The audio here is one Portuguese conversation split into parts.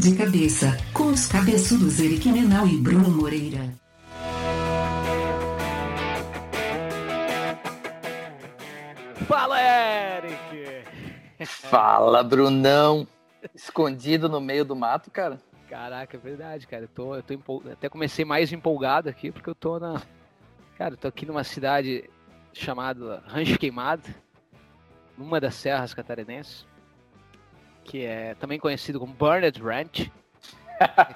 De cabeça, com os cabeçudos Eric Menal e Bruno Moreira. Fala, Eric! Fala, Brunão! Escondido no meio do mato, cara? Caraca, é verdade, cara. Eu tô, eu tô empol... até comecei mais empolgado aqui, porque eu tô na. Cara, eu tô aqui numa cidade chamada Rancho Queimado, numa das serras catarinenses, que é também conhecido como Burned Ranch.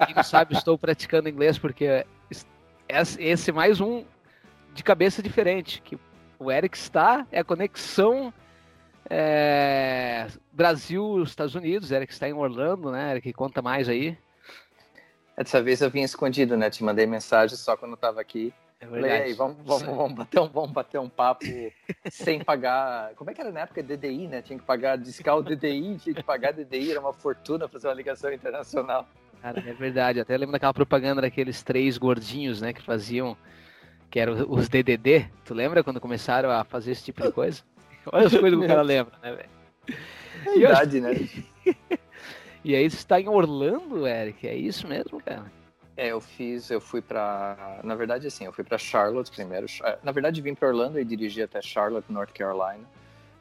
Quem não sabe, estou praticando inglês porque esse é mais um de cabeça diferente, que o Eric está, é a conexão é, Brasil, Estados Unidos, Eric está em Orlando, né? Eric, conta mais aí. Dessa vez eu vim escondido, né? Te mandei mensagem só quando eu tava aqui. É verdade. Aí, vamos, vamos, vamos, bater um, vamos bater um papo sem pagar. Como é que era na época? DDI, né? Tinha que pagar, discar o DDI, tinha que pagar DDI, era uma fortuna fazer uma ligação internacional. Cara, é verdade. Até lembro daquela propaganda daqueles três gordinhos, né? Que faziam. Que eram os DDD. Tu lembra quando começaram a fazer esse tipo de coisa? Olha as coisas que o cara lembra, né, velho? É idade, né? e aí você está em Orlando, Eric? É isso mesmo, cara? É, eu fiz, eu fui para, na verdade assim, eu fui para Charlotte primeiro. Na verdade vim para Orlando e dirigi até Charlotte, North Carolina,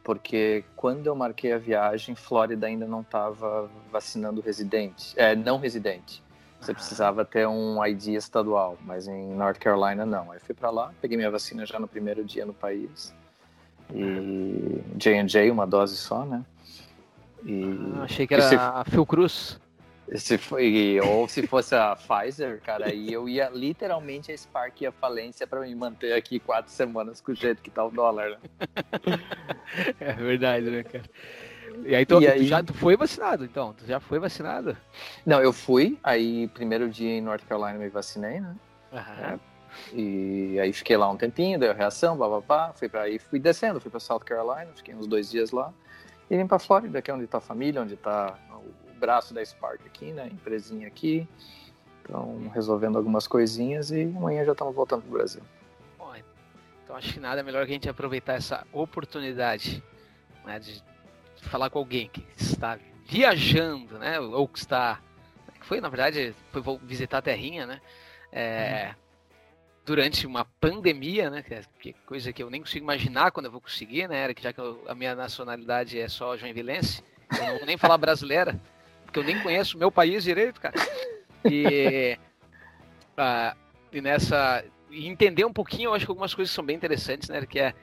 porque quando eu marquei a viagem, Flórida ainda não estava vacinando residente, é, não residente. Você precisava ter um ID estadual, mas em North Carolina não. Aí fui para lá, peguei minha vacina já no primeiro dia no país. E J&J, uma dose só, né? E... Ah, achei que era se... a Fiocruz. Se foi, ou se fosse a Pfizer, cara, aí eu ia literalmente a Spark e a falência para me manter aqui quatro semanas com o jeito que tá o dólar, né? É verdade, né, cara? E aí, tu, e aí... Tu já tu foi vacinado, então? Tu já foi vacinado? Não, eu fui, aí primeiro dia em North Carolina me vacinei, né? Uhum. E aí fiquei lá um tempinho, deu reação, babá, fui para aí, fui descendo, fui para South Carolina, fiquei uns dois dias lá. E vim para Flórida, que é onde está a família, onde o braço da Spark aqui, né, empresinha aqui. Então, resolvendo algumas coisinhas e amanhã já estamos voltando pro Brasil. Bom, então acho que nada é melhor que a gente aproveitar essa oportunidade né, de falar com alguém que está viajando, né, ou que está foi na verdade foi visitar a terrinha, né? É, uhum durante uma pandemia, né? É, que é coisa que eu nem consigo imaginar quando eu vou conseguir, né? Eric, já que eu, a minha nacionalidade é só joinvilense, eu não vou nem falar brasileira, porque eu nem conheço o meu país direito, cara. E, uh, e nessa. E entender um pouquinho, eu acho que algumas coisas são bem interessantes, né? Que é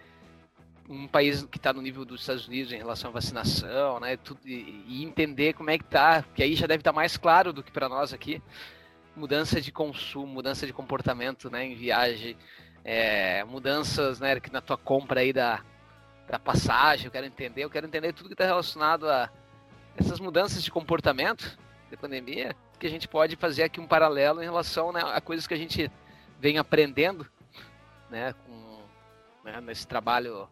um país que está no nível dos Estados Unidos em relação à vacinação, né? Tudo, e, e entender como é que tá, que aí já deve estar tá mais claro do que para nós aqui mudança de consumo, mudança de comportamento, né, em viagem, é, mudanças, né, que na tua compra aí da, da passagem, eu quero entender, eu quero entender tudo que está relacionado a essas mudanças de comportamento da pandemia, que a gente pode fazer aqui um paralelo em relação né, a coisas que a gente vem aprendendo, né, com, né, nesse trabalho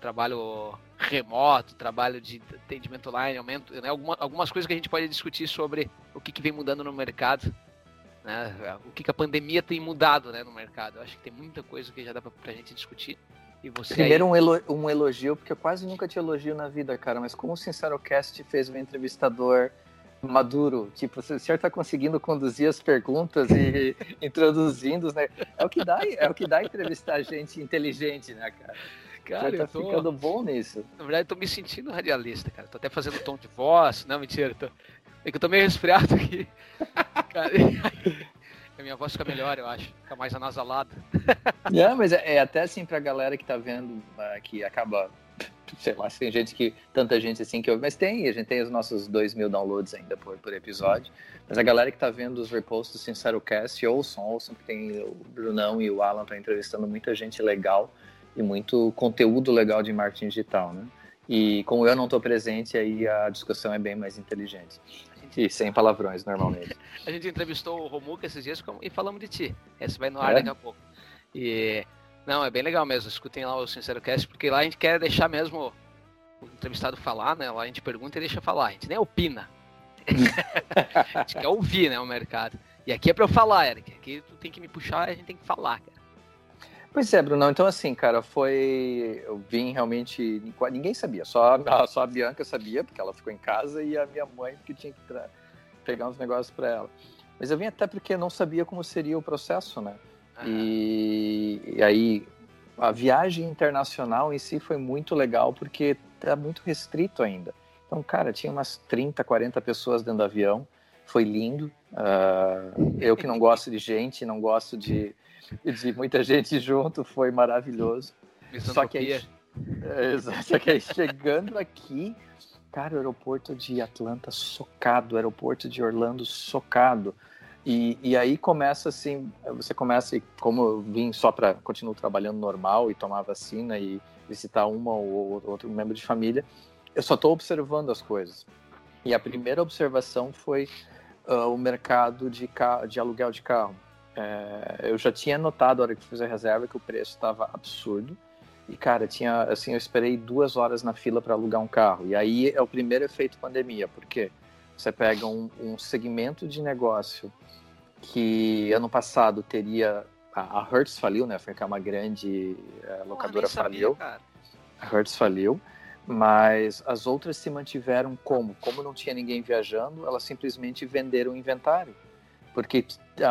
trabalho remoto, trabalho de atendimento online, aumento, né, alguma, algumas coisas que a gente pode discutir sobre o que, que vem mudando no mercado né? O que, que, a pandemia tem mudado né, no mercado. Eu acho que tem muita coisa que já dá pra, pra gente discutir. Primeiro aí... um, elo um elogio, porque eu quase nunca te elogio na vida, cara, mas como o Sincerocast fez um entrevistador maduro, tipo, o senhor tá conseguindo conduzir as perguntas e introduzindo, né? É o que dá, é o que dá entrevistar gente inteligente, né, cara? Cara, tá tô... ficando bom nisso. Na verdade, eu tô me sentindo radialista, cara. Tô até fazendo tom de voz. Não, mentira. Tô... É que eu tô meio resfriado aqui. Cara, a minha voz fica melhor, eu acho. Fica mais anasalada. É, mas é, é, até assim pra galera que tá vendo, uh, que acaba, sei lá, se tem gente que, tanta gente assim que ouve, mas tem, a gente tem os nossos 2 mil downloads ainda por, por episódio. Mas a galera que tá vendo os reposts do SinceroCast, ouçam, ouçam, porque tem o Brunão e o Alan tá entrevistando muita gente legal e muito conteúdo legal de marketing digital, né? E como eu não estou presente, aí a discussão é bem mais inteligente. E sem palavrões, normalmente. a gente entrevistou o Romuca esses dias e falamos de ti. Esse vai no ar é? daqui a pouco. E não, é bem legal mesmo. Escutem lá o Sincero Cast, porque lá a gente quer deixar mesmo o entrevistado falar, né? Lá a gente pergunta e deixa falar. A gente nem opina. a gente quer ouvir, né, o mercado. E aqui é pra eu falar, Eric. Aqui tu tem que me puxar e a gente tem que falar, cara. Pois é, Bruno. Então, assim, cara, foi. Eu vim realmente. Ninguém sabia, só, só a Bianca sabia, porque ela ficou em casa, e a minha mãe, porque tinha que tra... pegar uns negócios para ela. Mas eu vim até porque não sabia como seria o processo, né? E, e, aí a viagem internacional em si foi muito legal porque tá muito restrito ainda. Então, cara, tinha umas 30, 40 pessoas dentro do avião. Foi lindo. Uh, eu que não gosto de gente, não gosto de, de muita gente junto, foi maravilhoso. Só que, aí, é, só que aí chegando aqui, cara, o aeroporto de Atlanta socado, o aeroporto de Orlando socado. E, e aí começa assim, você começa, como eu vim só para continuar trabalhando normal e tomar vacina e visitar uma ou outro membro de família, eu só estou observando as coisas. E a primeira observação foi uh, o mercado de, de aluguel de carro. É, eu já tinha notado, na hora que fiz a reserva, que o preço estava absurdo. E, cara, tinha, assim, eu esperei duas horas na fila para alugar um carro. E aí é o primeiro efeito pandemia, porque você pega um, um segmento de negócio que ano passado teria. A, a Hertz faliu, né? Foi que uma grande é, locadora Porra, faliu. Sabia, a Hertz faliu. Mas as outras se mantiveram como? Como não tinha ninguém viajando, elas simplesmente venderam o inventário. Porque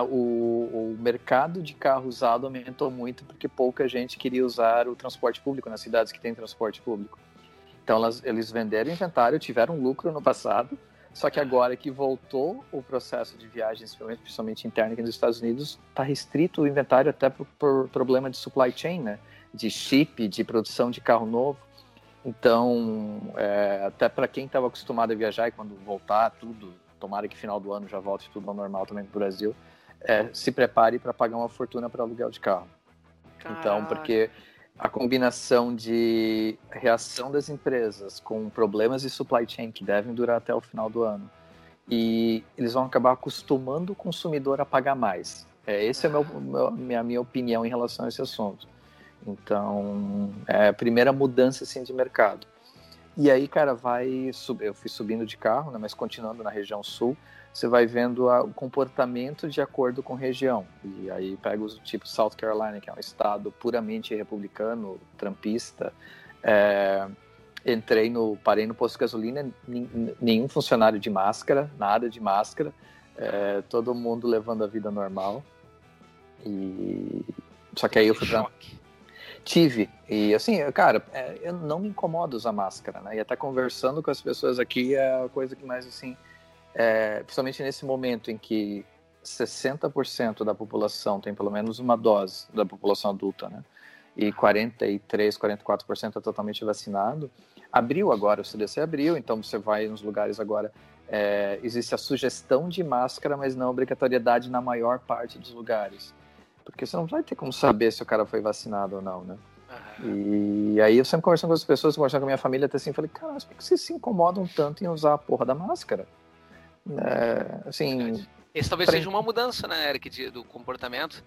o, o mercado de carro usado aumentou muito porque pouca gente queria usar o transporte público nas cidades que tem transporte público. Então elas, eles venderam o inventário, tiveram lucro no passado, só que agora que voltou o processo de viagens, principalmente interna aqui nos Estados Unidos, está restrito o inventário até por, por, problema de supply chain, né? De chip, de produção de carro novo. Então, é, até para quem estava acostumado a viajar e quando voltar tudo, tomara que final do ano já volte tudo ao normal também no Brasil, é, se prepare para pagar uma fortuna para aluguel de carro. Caraca. Então, porque a combinação de reação das empresas com problemas de supply chain que devem durar até o final do ano e eles vão acabar acostumando o consumidor a pagar mais. É, essa é meu, minha, minha opinião em relação a esse assunto. Então, é a primeira mudança assim, de mercado. E aí, cara, vai. Eu fui subindo de carro, né, mas continuando na região sul, você vai vendo a, o comportamento de acordo com região. E aí pega os tipo South Carolina, que é um estado puramente republicano, trampista. É, entrei no. Parei no posto de gasolina, nenhum funcionário de máscara, nada de máscara. É, todo mundo levando a vida normal. E. Só que aí eu fui. Tive. E assim, cara, é, eu não me incomodo usar máscara, né? E até conversando com as pessoas aqui é a coisa que mais, assim, é, principalmente nesse momento em que 60% da população tem pelo menos uma dose da população adulta, né? E 43, 44% é totalmente vacinado. Abriu agora, o CDC abriu, então você vai nos lugares agora. É, existe a sugestão de máscara, mas não obrigatoriedade na maior parte dos lugares. Porque você não vai ter como saber se o cara foi vacinado ou não, né? Uhum. E aí eu sempre conversando com as pessoas, conversando com a minha família, até assim, falei, cara, mas por que vocês se incomodam tanto em usar a porra da máscara? É, assim... Esse talvez pra... seja uma mudança, né, Eric, de, do comportamento.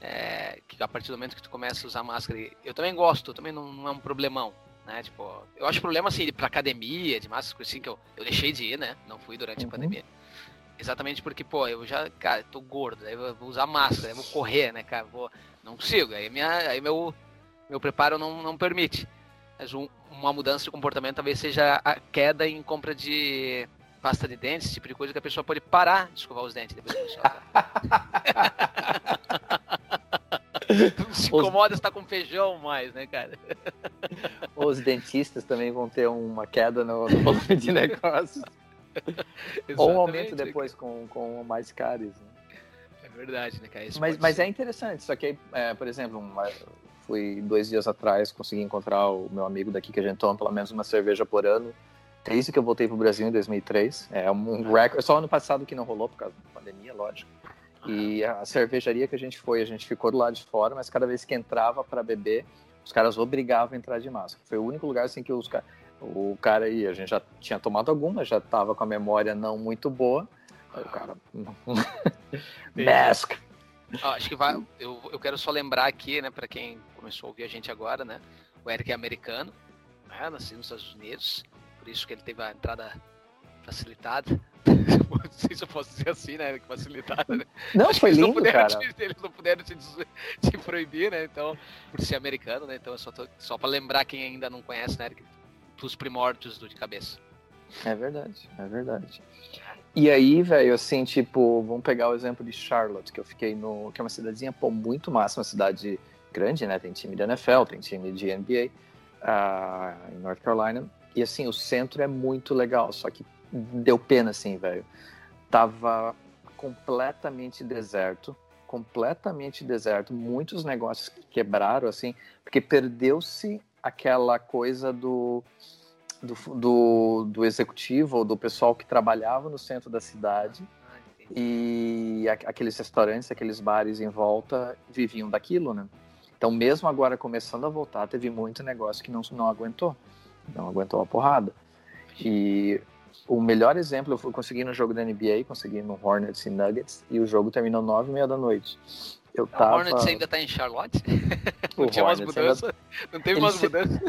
É, que a partir do momento que tu começa a usar máscara, eu também gosto, também não, não, é um problemão, né? Tipo, eu acho problema assim, pra academia, de máscara, assim, que eu, eu deixei de ir, né? Não fui durante uhum. a pandemia. Exatamente porque, pô, eu já, cara, tô gordo, aí eu vou usar máscara, aí vou correr, né, cara? Vou, não consigo, aí, minha, aí meu, meu preparo não, não permite. Mas um, uma mudança de comportamento talvez seja a queda em compra de pasta de dentes, esse tipo de coisa que a pessoa pode parar de escovar os dentes depois que se incomoda estar com feijão mais, né, cara? Os dentistas também vão ter uma queda no, no volume de negócios. Ou um aumento depois com, com mais caros. Né? É verdade, né, cara? mas, mas é interessante, só que, é, por exemplo, uma, fui dois dias atrás, consegui encontrar o meu amigo daqui que a gente toma pelo menos uma cerveja por ano. Desde que eu voltei pro Brasil em 2003. É um recorde. Só ano passado que não rolou por causa da pandemia, lógico. E a cervejaria que a gente foi, a gente ficou do lado de fora, mas cada vez que entrava para beber, os caras obrigavam a entrar de máscara. Foi o único lugar assim que os caras o cara aí, a gente já tinha tomado alguma, já tava com a memória não muito boa. Aí o cara. Mask! Ah, acho que vai. Eu, eu quero só lembrar aqui, né, para quem começou a ouvir a gente agora, né? O Eric é americano, né, nasceu nos Estados Unidos, por isso que ele teve a entrada facilitada. não sei se eu posso dizer assim, né? Facilitada, né? Não, Acho foi lindo, não puderam, cara. Eles não puderam se, se, proibir, né? Então, por ser americano, né? Então, só, tô, só para lembrar quem ainda não conhece, né, Eric? Dos primórdios do de cabeça. É verdade, é verdade. E aí, velho, assim, tipo, vamos pegar o exemplo de Charlotte, que eu fiquei no. que é uma cidadezinha, pô, muito massa, uma cidade grande, né? Tem time de NFL, tem time de NBA uh, ah, em North Carolina. E assim, o centro é muito legal, só que deu pena, assim, velho. Tava completamente deserto, completamente deserto, muitos negócios quebraram, assim, porque perdeu-se aquela coisa do do, do, do executivo ou do pessoal que trabalhava no centro da cidade ah, e aqueles restaurantes, aqueles bares em volta viviam daquilo, né? Então, mesmo agora começando a voltar, teve muito negócio que não, não aguentou, não aguentou a porrada. E o melhor exemplo eu consegui no jogo da NBA, consegui no Hornets e Nuggets, e o jogo terminou nove e meia da noite. Eu tava... O Hornets ainda tá em Charlotte? não tinha umas mudanças? Ainda... Não teve umas mudanças?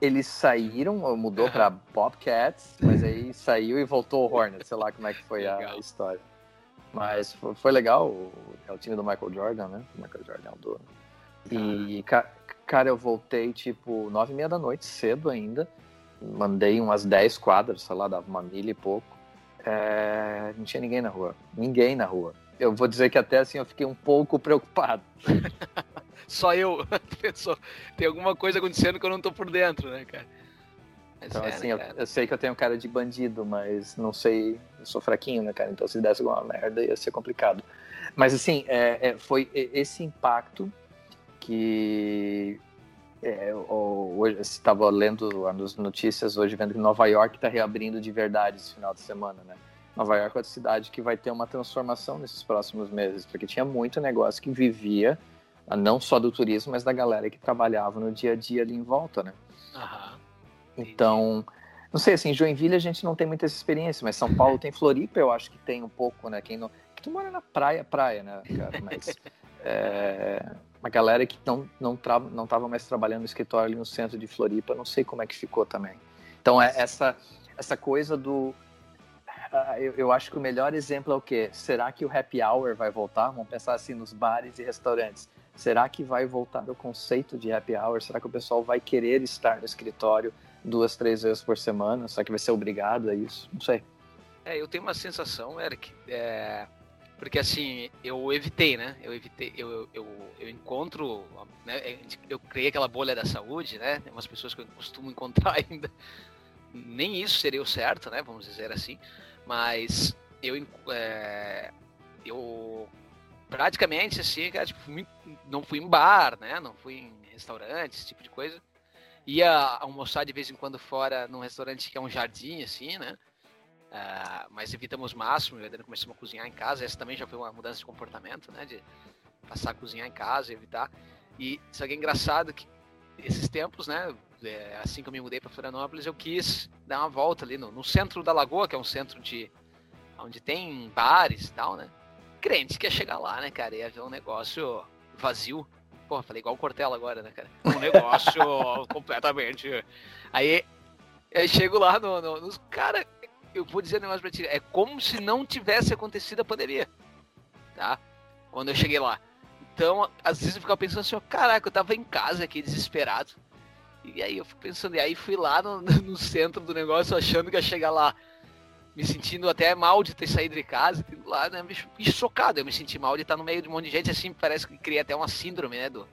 eles saíram, mudou para Bobcats, mas aí saiu e voltou o Hornets, sei lá como é que foi a história. Mas foi, foi, legal, é o time do Michael Jordan, né? O Michael Jordan é o dono. E, cara, eu voltei tipo nove e meia da noite, cedo ainda. Mandei umas 10 quadras, sei lá, dava uma milha e pouco. É, não tinha ninguém na rua. Ninguém na rua. Eu vou dizer que até assim eu fiquei um pouco preocupado. só eu. Pensou, tem alguma coisa acontecendo que eu não tô por dentro, né, cara? Mas então, é, assim, né, eu, eu, sei que eu tenho cara de bandido, mas não sei, eu sou fraquinho, né, cara? Então, se desse alguma merda, ia ser complicado. Mas, assim, é, é, foi esse impacto que. É, hoje estava lendo as notícias hoje, vendo que Nova York está reabrindo de verdade esse final de semana, né? Nova York é uma cidade que vai ter uma transformação nesses próximos meses, porque tinha muito negócio que vivia não só do turismo, mas da galera que trabalhava no dia a dia ali em volta, né? Então, não sei, assim, Joinville a gente não tem muita experiência, mas São Paulo tem Floripa, eu acho que tem um pouco, né? Quem não... Que tu mora na praia, praia, né, cara? Mas é... uma galera que não, não, tra... não tava mais trabalhando no escritório ali no centro de Floripa, não sei como é que ficou também. Então, é essa, essa coisa do... Uh, eu, eu, acho que o melhor exemplo é o quê? Será que o happy hour vai voltar? Vamos pensar assim nos bares e restaurantes. Será que vai voltar o conceito de happy hour? Será que o pessoal vai querer estar no escritório duas, três vezes por semana? Será que vai ser obrigado a isso? Não sei. É, eu tenho uma sensação, Eric, é... porque assim, eu evitei, né? Eu evitei, eu, eu, eu encontro, né? eu criei aquela bolha da saúde, né? Tem umas pessoas que eu costumo encontrar ainda. Nem isso seria o certo, né? Vamos dizer assim. Mas eu, é... eu praticamente assim, cara, tipo, não fui em bar, né? Não fui em restaurante, esse tipo de coisa. Ia almoçar de vez em quando fora num restaurante que é um jardim, assim, né? Uh, mas evitamos o máximo, e começamos a cozinhar em casa. Essa também já foi uma mudança de comportamento, né? De passar a cozinhar em casa, evitar. E isso aqui é engraçado que esses tempos, né? É, assim que eu me mudei para Florianópolis, eu quis dar uma volta ali no, no centro da Lagoa, que é um centro de onde tem bares e tal, né? crente que ia chegar lá, né, cara? Ia ver um negócio vazio. Porra, falei igual o Cortella agora, né, cara? Um negócio completamente. Aí eu chego lá no, no, nos. Cara, eu vou dizer um negócio pra ti. É como se não tivesse acontecido a pandemia. Tá? Quando eu cheguei lá. Então, às vezes eu ficava pensando assim, ó, caraca, eu tava em casa aqui, desesperado. E aí eu fico pensando, e aí fui lá no, no centro do negócio achando que ia chegar lá. Me sentindo até mal de ter saído de casa, lá, né, me chocado, eu me senti mal de estar no meio de um monte de gente, assim, parece que cria até uma síndrome, né, do,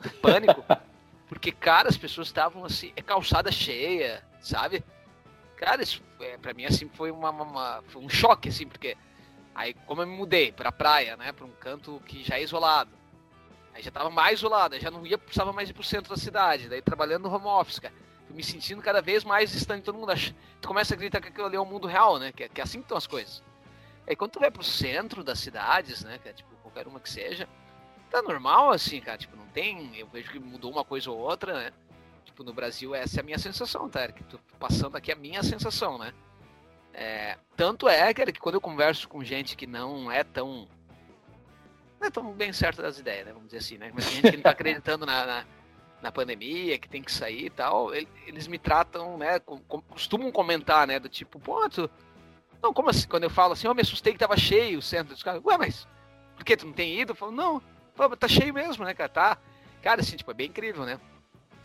do pânico, porque, cara, as pessoas estavam, assim, é calçada cheia, sabe? Cara, isso, é, pra mim, assim, foi, uma, uma, foi um choque, assim, porque aí, como eu me mudei pra praia, né, pra um canto que já é isolado, aí já tava mais isolado, já não ia, precisava mais ir pro centro da cidade, daí trabalhando no home office, cara me sentindo cada vez mais distante de todo mundo. Tu começa a acreditar que aquilo ali é o mundo real, né? Que, é, que é assim que estão as coisas. Aí quando tu vai pro centro das cidades, né? Tipo qualquer uma que seja, tá normal assim, cara. Tipo, não tem. Eu vejo que mudou uma coisa ou outra, né? Tipo, no Brasil, essa é a minha sensação, tá? Que tô passando aqui a minha sensação, né? É, tanto é, cara, que quando eu converso com gente que não é tão. Não é tão bem certa das ideias, né? Vamos dizer assim, né? Mas gente que não tá acreditando na, na na pandemia, que tem que sair e tal, eles me tratam, né, costumam comentar, né, do tipo, pô, tu... Não, como assim? Quando eu falo assim, eu me assustei que tava cheio o centro dos caras, ué, mas por que tu não tem ido? Eu falo, não, pô, tá cheio mesmo, né, cara, tá. Cara, assim, tipo, é bem incrível, né.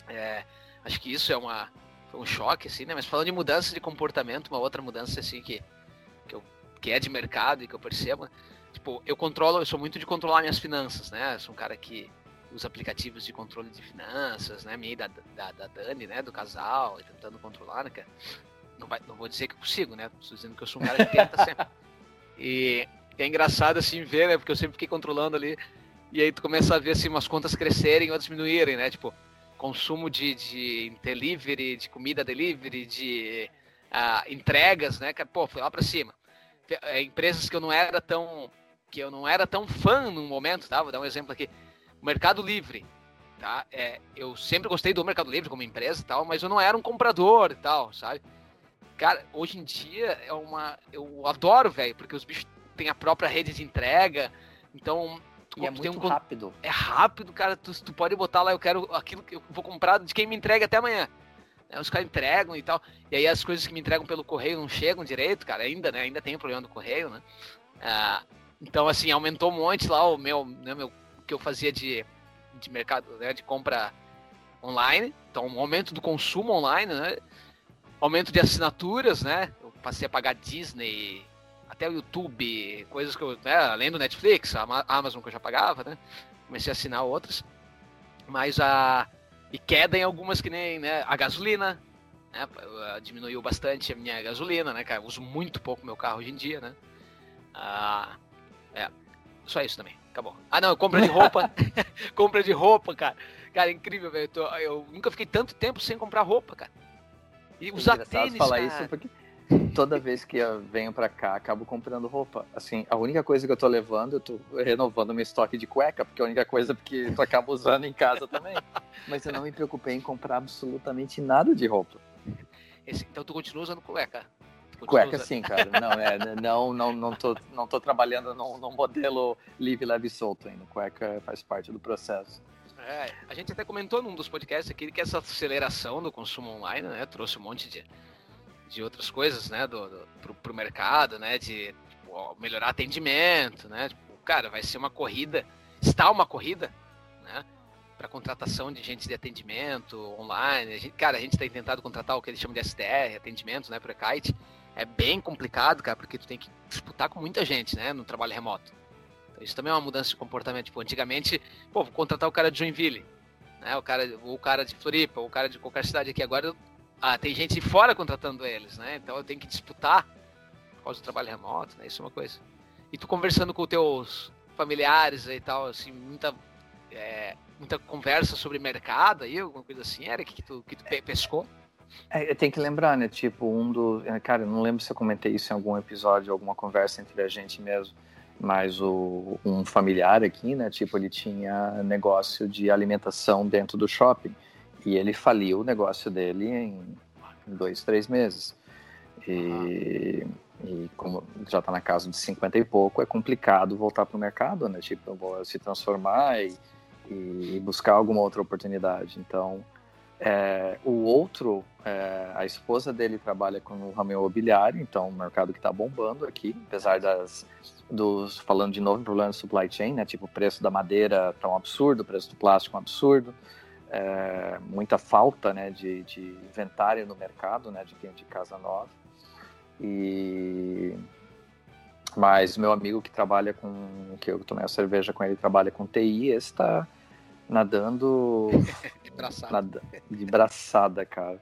É, acho que isso é uma, foi um choque, assim, né? Mas falando de mudança de comportamento, uma outra mudança, assim, que, que, eu, que é de mercado e que eu percebo, tipo, eu controlo, eu sou muito de controlar minhas finanças, né? Eu sou um cara que usa aplicativos de controle de finanças, né? Minha e da, da, da Dani, né? Do casal, tentando controlar, né? Não, vai, não vou dizer que eu consigo, né? Estou dizendo que eu sou um cara que tenta sempre. E é engraçado, assim, ver, né? Porque eu sempre fiquei controlando ali. E aí tu começa a ver, assim, umas contas crescerem outras diminuírem, né? Tipo, consumo de, de delivery, de comida delivery, de uh, entregas, né? Pô, foi lá para cima. É, empresas que eu não era tão que eu não era tão fã no momento, tá? Vou dar um exemplo aqui. Mercado Livre, tá? É, eu sempre gostei do Mercado Livre como empresa e tal, mas eu não era um comprador e tal, sabe? Cara, hoje em dia é uma eu adoro, velho, porque os bichos têm a própria rede de entrega, então e é muito um... rápido. É rápido, cara. Tu, tu pode botar lá, eu quero aquilo que eu vou comprar de quem me entrega até amanhã. É, os caras entregam e tal. E aí as coisas que me entregam pelo correio não chegam direito, cara. Ainda, né? Ainda tem o problema do correio, né? Ah, então, assim, aumentou um monte lá o meu, né, meu que eu fazia de, de mercado, né? De compra online. Então, um aumento do consumo online, né? Aumento de assinaturas, né? Eu passei a pagar Disney, até o YouTube, coisas que eu, né, além do Netflix, a Amazon que eu já pagava, né? Comecei a assinar outras. Mas a e queda em algumas que nem, né, a gasolina, né, diminuiu bastante a minha gasolina, né, cara? Eu uso muito pouco meu carro hoje em dia, né? Ah, é, só isso também. Acabou. Ah, não, compra de roupa. compra de roupa, cara. Cara, é incrível, velho. Eu, eu, nunca fiquei tanto tempo sem comprar roupa, cara. E usar tênis, falar cara. isso porque toda vez que eu venho pra cá, acabo comprando roupa. Assim, a única coisa que eu tô levando, eu tô renovando meu estoque de cueca, porque é a única coisa que eu acabo usando em casa também. Mas eu não me preocupei em comprar absolutamente nada de roupa. Esse, então tu continua usando cueca? Cueca sim, cara. Não, é, não, não, não, tô, não tô trabalhando num, num modelo livre, leve e solto ainda. Cueca faz parte do processo. É, a gente até comentou num dos podcasts aqui que essa aceleração do consumo online, né, trouxe um monte de de outras coisas, né, do, do pro, pro mercado, né, de tipo, melhorar atendimento, né, tipo, cara, vai ser uma corrida, está uma corrida, né, para contratação de gente de atendimento online, a gente, cara, a gente tem tentado contratar o que eles chamam de STR, atendimento, né, para kite, é bem complicado, cara, porque tu tem que disputar com muita gente, né, no trabalho remoto. Então, isso também é uma mudança de comportamento, tipo, antigamente, pô, vou contratar o cara de Joinville, né, o cara, o cara de Floripa, o cara de qualquer cidade aqui, agora ah, tem gente de fora contratando eles, né? Então eu tenho que disputar por causa do trabalho remoto, né? Isso é uma coisa. E tu conversando com teus familiares e tal, assim, muita, é, muita conversa sobre mercado aí, alguma coisa assim, era que tu, que tu pescou? É, tem que lembrar, né? Tipo, um do. É, cara, não lembro se eu comentei isso em algum episódio, alguma conversa entre a gente mesmo. Mas o, um familiar aqui, né? Tipo, ele tinha negócio de alimentação dentro do shopping. E ele faliu o negócio dele em dois, três meses. E, e como já está na casa de 50 e pouco, é complicado voltar para o mercado, né? Tipo, se transformar e, e, buscar alguma outra oportunidade. Então, é, o outro, é, a esposa dele trabalha com o ramo imobiliário, então um mercado que está bombando aqui, apesar das dos falando de novo em problema de supply chain, né? Tipo, o preço da madeira tá um absurdo, o preço do plástico é um absurdo é, muita falta né, de, de, inventário no mercado, né, de, de casa nova. E mas meu amigo que trabalha com que eu tomei a cerveja com ele trabalha com TI, está nadando braçada. De braçada, cara.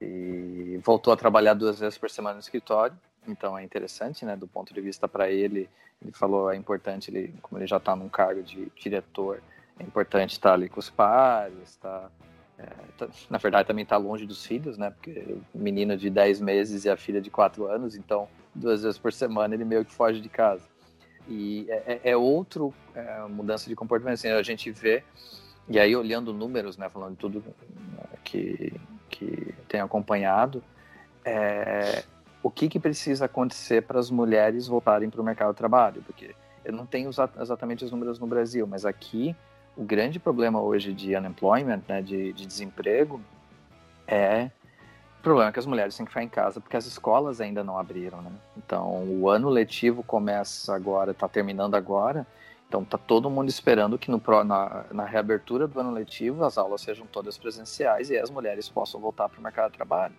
E voltou a trabalhar duas vezes por semana no escritório. Então é interessante, né, do ponto de vista para ele. Ele falou é importante ele, como ele já está num cargo de diretor, é importante estar ali com os pares, tá, é, tá na verdade também estar tá longe dos filhos, né? Porque o menino de 10 meses e a filha de 4 anos, então duas vezes por semana ele meio que foge de casa. E é, é, é outro é, mudança de comportamento. Assim, a gente vê, e aí olhando números, né, falando de tudo que, que tem acompanhado, é, o que, que precisa acontecer para as mulheres voltarem para o mercado de trabalho? Porque eu não tenho exatamente os números no Brasil, mas aqui o grande problema hoje de unemployment, né, de, de desemprego, é o problema que as mulheres têm que ficar em casa porque as escolas ainda não abriram, né? Então, o ano letivo começa agora, está terminando agora, Então tá todo mundo esperando que no, na, na reabertura do ano letivo as aulas sejam todas presenciais e as mulheres possam voltar para o mercado de trabalho.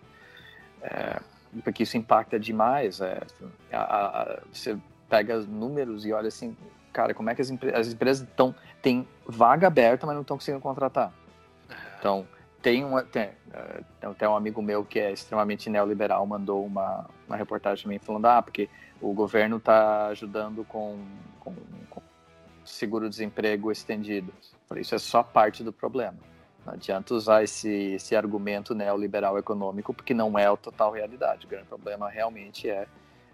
É, porque isso impacta demais. É, a, a, você pega números e olha assim, cara, como é que as, as empresas estão tem vaga aberta, mas não estão conseguindo contratar. Então tem um tem, uh, tem um amigo meu que é extremamente neoliberal mandou uma, uma reportagem também falando ah porque o governo está ajudando com, com, com seguro-desemprego estendido. Isso é só parte do problema. Não adianta usar esse, esse argumento neoliberal econômico, porque não é a total realidade. O grande problema realmente é,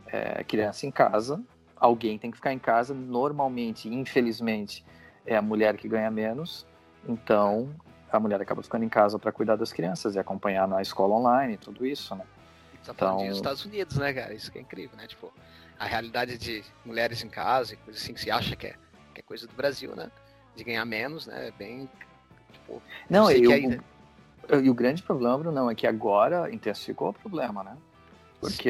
é criança em casa, alguém tem que ficar em casa. Normalmente, infelizmente, é a mulher que ganha menos, então a mulher acaba ficando em casa para cuidar das crianças e acompanhar na escola online, tudo isso, né? Tá falando então... dos Estados Unidos, né, cara? Isso que é incrível, né? Tipo, a realidade de mulheres em casa e coisa assim que se acha que é que é coisa do Brasil, né? De ganhar menos, né? Bem. Tipo, não, eu, ainda... e o grande problema, Bruno, é que agora intensificou o problema, né? Porque.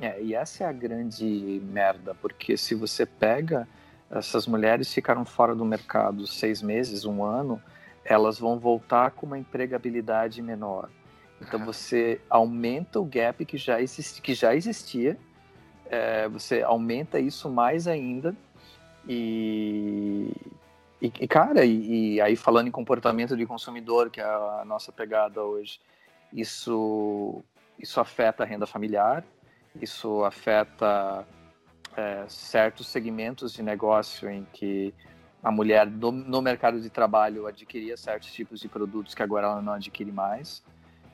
É, e essa é a grande merda, porque se você pega. Essas mulheres ficaram fora do mercado seis meses, um ano, elas vão voltar com uma empregabilidade menor. Então ah. você aumenta o gap que já, existi, que já existia, é, você aumenta isso mais ainda e, e, cara, e, e, aí falando em comportamento de consumidor, que é a nossa pegada hoje, isso, isso afeta a renda familiar, isso afeta é, certos segmentos de negócio em que a mulher no, no mercado de trabalho adquiria certos tipos de produtos que agora ela não adquire mais.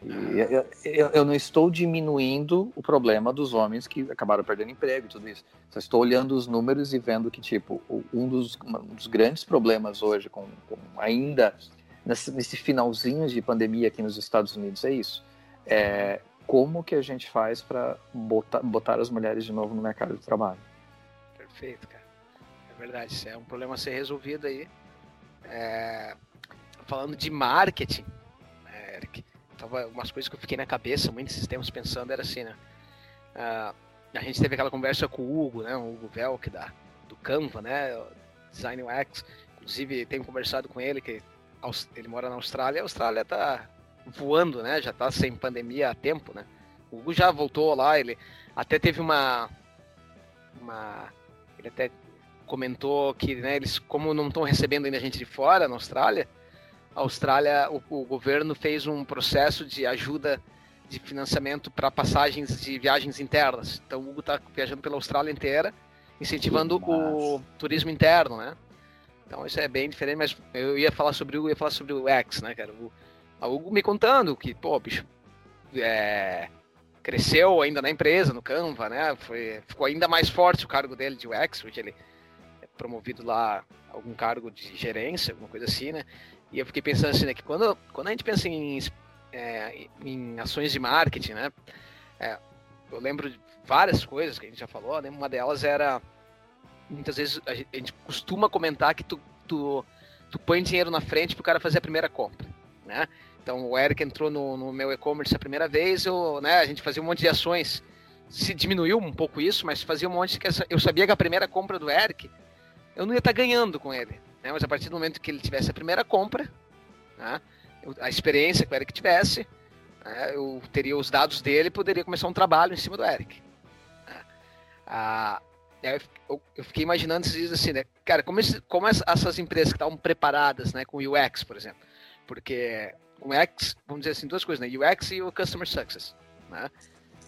Eu, eu, não estou diminuindo o problema dos homens que acabaram perdendo emprego e tudo isso. Só estou olhando os números e vendo que, tipo, um dos, um dos grandes problemas hoje, com, com ainda nesse, nesse, finalzinho de pandemia aqui nos Estados Unidos, é isso. É como que a gente faz para botar, botar as mulheres de novo no mercado de trabalho. Perfeito, cara. É verdade, isso é um problema a ser resolvido aí. É... Falando de marketing, Eric, tava umas coisas que eu fiquei na cabeça muitos sistemas pensando era assim, né? Uh, a gente teve aquela conversa com o Hugo, né? O Hugo Velk da do Canva, né? Design UX. Inclusive tenho conversado com ele que ele mora na Austrália. A Austrália tá voando, né? Já tá sem pandemia há tempo, né? O Hugo já voltou lá, ele até teve uma uma ele até comentou que né, eles como não estão recebendo ainda gente de fora na Austrália, a Austrália, o, o governo fez um processo de ajuda de financiamento para passagens de viagens internas. Então o Hugo está viajando pela Austrália inteira, incentivando o turismo interno, né? Então isso é bem diferente, mas eu ia falar sobre o, ia falar sobre o X, né, cara? O, o Hugo me contando que, pô, bicho, é, cresceu ainda na empresa, no Canva, né? Foi, ficou ainda mais forte o cargo dele de UX, hoje ele é promovido lá a algum cargo de gerência, alguma coisa assim, né? E eu fiquei pensando assim, né, que quando, quando a gente pensa em, é, em ações de marketing, né, é, eu lembro de várias coisas que a gente já falou, né, uma delas era, muitas vezes a gente costuma comentar que tu, tu, tu põe dinheiro na frente para o cara fazer a primeira compra, né, então o Eric entrou no, no meu e-commerce a primeira vez, eu, né, a gente fazia um monte de ações, se diminuiu um pouco isso, mas fazia um monte que eu sabia que a primeira compra do Eric, eu não ia estar tá ganhando com ele, né? Mas a partir do momento que ele tivesse a primeira compra, né? a experiência que o Eric tivesse, né? eu teria os dados dele e poderia começar um trabalho em cima do Eric. Ah, eu, eu, fiquei imaginando esses assim, né? Cara, como, esse, como essas empresas que estavam preparadas né, com o UX, por exemplo. Porque o UX, vamos dizer assim, duas coisas, né? UX e o Customer Success. Né?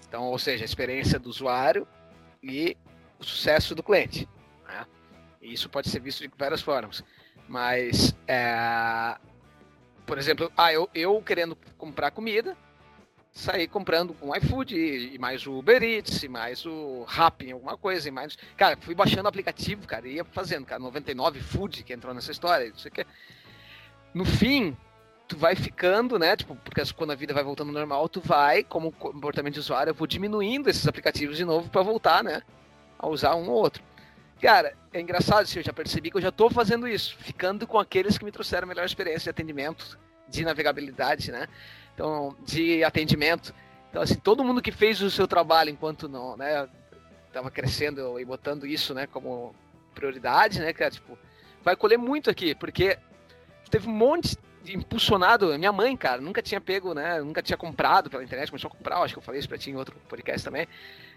Então, ou seja, a experiência do usuário e o sucesso do cliente. Né? E isso pode ser visto de várias formas. Mas, é, por exemplo, ah, eu, eu querendo comprar comida, sair comprando com iFood e, mais o Uber Eats, e mais o Rappi, alguma coisa, e mais. Cara, fui baixando o aplicativo, cara, e ia fazendo, cara, 99 Food que entrou nessa história, não sei o que. No fim, tu vai ficando, né? Tipo, porque quando a vida vai voltando ao normal, tu vai, como comportamento de usuário, eu vou diminuindo esses aplicativos de novo para voltar, né? A usar um ou outro. Cara, é engraçado, assim, eu já percebi que eu já estou fazendo isso, ficando com aqueles que me trouxeram melhor experiência de atendimento, de navegabilidade, né? Então, de atendimento. Então, assim, todo mundo que fez o seu trabalho enquanto não, né, estava crescendo e botando isso, né, como prioridade, né, cara? Tipo, vai colher muito aqui, porque teve um monte impulsionado. Minha mãe, cara, nunca tinha pego, né? Nunca tinha comprado pela internet, começou a comprar, acho que eu falei isso pra ti em outro podcast também.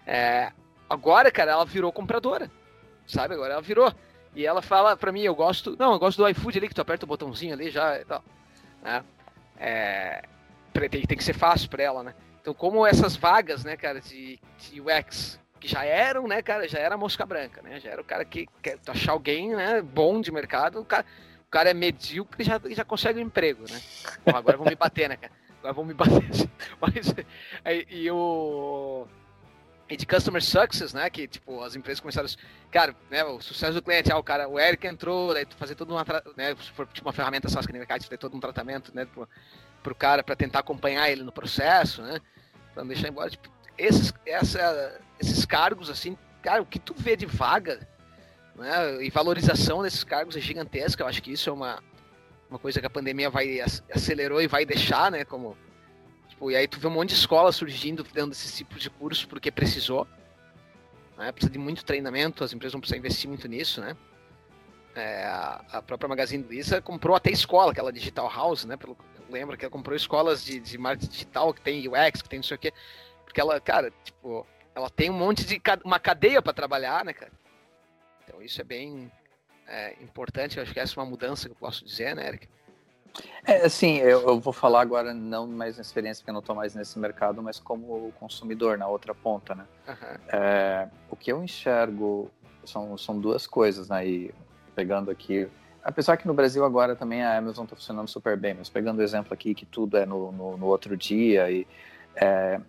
É, agora, cara, ela virou compradora, sabe? Agora ela virou. E ela fala pra mim, eu gosto. Não, eu gosto do iFood ali, que tu aperta o botãozinho ali já e tal. Né? É, tem, tem que ser fácil pra ela, né? Então, como essas vagas, né, cara, de, de UX, que já eram, né, cara, já era mosca branca, né? Já era o cara que quer achar alguém, né, bom de mercado, o cara, o cara é medíocre e já, já consegue um emprego, né? Bom, agora vão me bater, né, cara? Agora vão me bater. Mas, e, e o e de customer success, né? Que tipo as empresas começaram, cara, né? O sucesso do cliente, ah, o cara, o Eric entrou, daí tu fazer toda uma, né? For tipo uma ferramenta SaaS que nem mercado, fazer todo um tratamento, né? Pro, pro cara para tentar acompanhar ele no processo, né? Pra não deixar embora, tipo, esses, essa, esses cargos assim, cara, o que tu vê de vaga, né? E valorização desses cargos é gigantesca. Eu acho que isso é uma uma coisa que a pandemia vai acelerou e vai deixar, né? Como Tipo, e aí tu vê um monte de escola surgindo, dando esse tipo de curso porque precisou. Né? Precisa de muito treinamento, as empresas vão precisar investir muito nisso, né? É, a, a, própria Magazine Luiza comprou até escola, aquela Digital House, né? Pelo, lembra que ela comprou escolas de, de marketing digital, que tem UX, que tem não sei o quê. Porque ela, cara, tipo, ela tem um monte de uma cadeia para trabalhar, né, cara? Então isso é bem é, importante, eu acho que essa é uma mudança que eu posso dizer, né, Eric? É, assim, eu, eu, vou falar agora não mais na experiência, porque eu não estou mais nesse mercado, mas como consumidor, na outra ponta, né? Uhum. É, o que eu enxergo são, são duas coisas, né? E pegando aqui... Apesar que no Brasil agora também a Amazon está funcionando super bem, mas pegando o exemplo aqui que tudo é no, no, no outro dia e... É,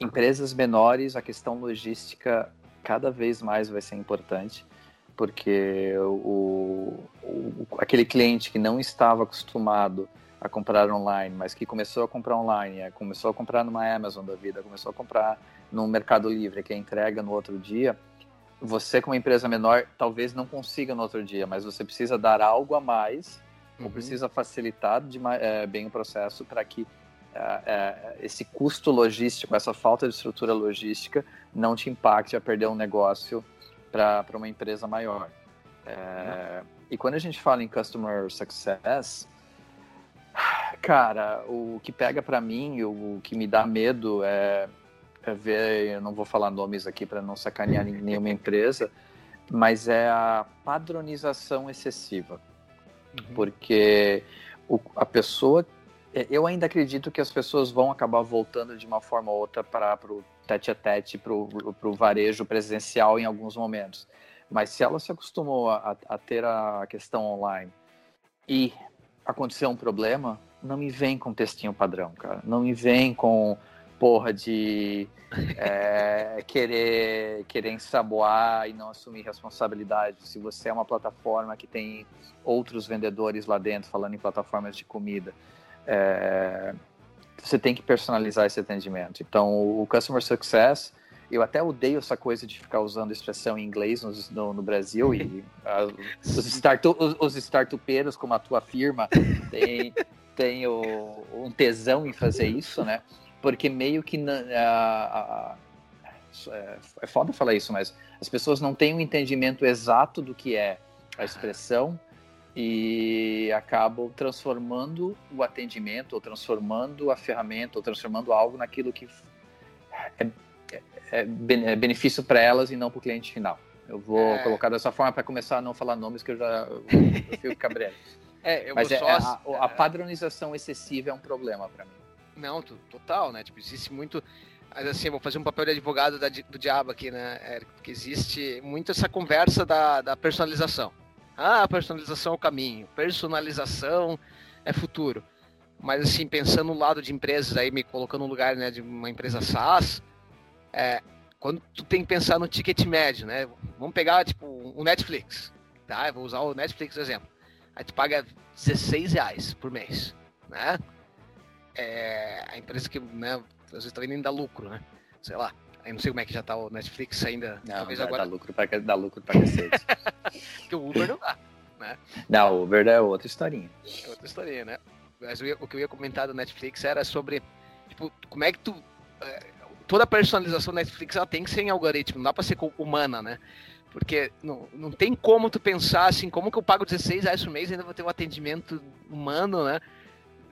empresas menores, a questão logística cada vez mais vai ser importante porque o, o, aquele cliente que não estava acostumado a comprar online, mas que começou a comprar online, é, começou a comprar numa Amazon da vida, começou a comprar no Mercado Livre, que é entrega no outro dia, você como empresa menor talvez não consiga no outro dia, mas você precisa dar algo a mais uhum. ou precisa facilitar de, é, bem o processo para que é, é, esse custo logístico, essa falta de estrutura logística não te impacte a perder um negócio para uma empresa maior. É, e quando a gente fala em customer success, cara, o que pega para mim, o que me dá medo é, é ver, eu não vou falar nomes aqui para não sacanear nenhuma empresa, mas é a padronização excessiva. Uhum. Porque o, a pessoa. É, eu ainda acredito que as pessoas vão acabar voltando de uma forma ou outra para o tete a tete para o varejo presencial em alguns momentos. Mas se ela se acostumou a, a ter a questão online e aconteceu um problema, não me vem com textinho padrão, cara. Não me vem com porra de é, querer, querer ensaboar e não assumir responsabilidade. Se você é uma plataforma que tem outros vendedores lá dentro, falando em plataformas de comida, é, você tem que personalizar esse atendimento. Então, o Customer Success, eu até odeio essa coisa de ficar usando expressão em inglês no, no, no Brasil e uh, os, startu, os, os startupeiros, como a tua firma, tem, tem o, um tesão em fazer isso, né? Porque meio que... Uh, uh, é foda falar isso, mas as pessoas não têm um entendimento exato do que é a expressão e acabam transformando o atendimento, ou transformando a ferramenta, ou transformando algo naquilo que é, é, é, é benefício para elas e não para o cliente final. Eu vou é... colocar dessa forma para começar a não falar nomes que eu já eu, eu fico cabreiro. É, eu Mas é, a, a, padronização excessiva é um problema para mim. Não, total, né? Tipo, existe muito. Mas assim, vou fazer um papel de advogado da, do diabo aqui, né, Érico? Porque existe muito essa conversa da, da personalização. Ah, personalização é o caminho, personalização é futuro. Mas assim, pensando no lado de empresas aí, me colocando no lugar né, de uma empresa SaaS, é, quando tu tem que pensar no ticket médio, né? Vamos pegar tipo o Netflix, tá? Eu vou usar o Netflix exemplo. Aí tu paga 16 reais por mês, né? É, a empresa que, né, às vezes também nem dá lucro, né? Sei lá. Eu não sei como é que já tá o Netflix ainda. Não, talvez agora. Dá lucro pra, dá lucro pra cacete. Porque o Uber não dá, né? Não, o Uber é outra historinha. É outra historinha, né? Mas ia, o que eu ia comentar do Netflix era sobre, tipo, como é que tu... É, toda a personalização do Netflix ela tem que ser em algoritmo, não dá pra ser humana, né? Porque não, não tem como tu pensar assim, como que eu pago 16 reais por mês e ainda vou ter um atendimento humano, né?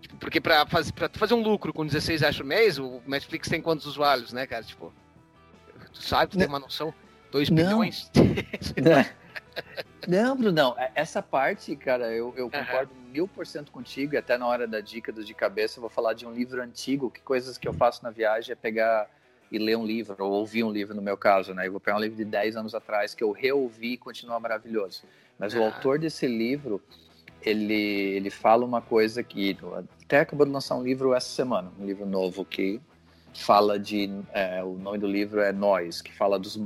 Tipo, porque pra, faz, pra tu fazer um lucro com 16 reais por mês, o Netflix tem quantos usuários, né, cara? Tipo, tu sabe, tu tem uma noção? 2 bilhões? Não, Brunão, é, essa parte, cara, eu, eu concordo uhum. mil por cento contigo e até na hora da dica dos de cabeça eu vou falar de um livro antigo, que coisas que eu faço na viagem é pegar e ler um livro, ou ouvir um livro no meu caso, né? Eu vou pegar um livro de 10 anos atrás que eu reouvi e continua maravilhoso. Mas o autor desse livro, ele, ele fala uma coisa que até acabou de lançar um livro essa semana, um livro novo que fala de é, o nome do livro é Nós, que fala dos,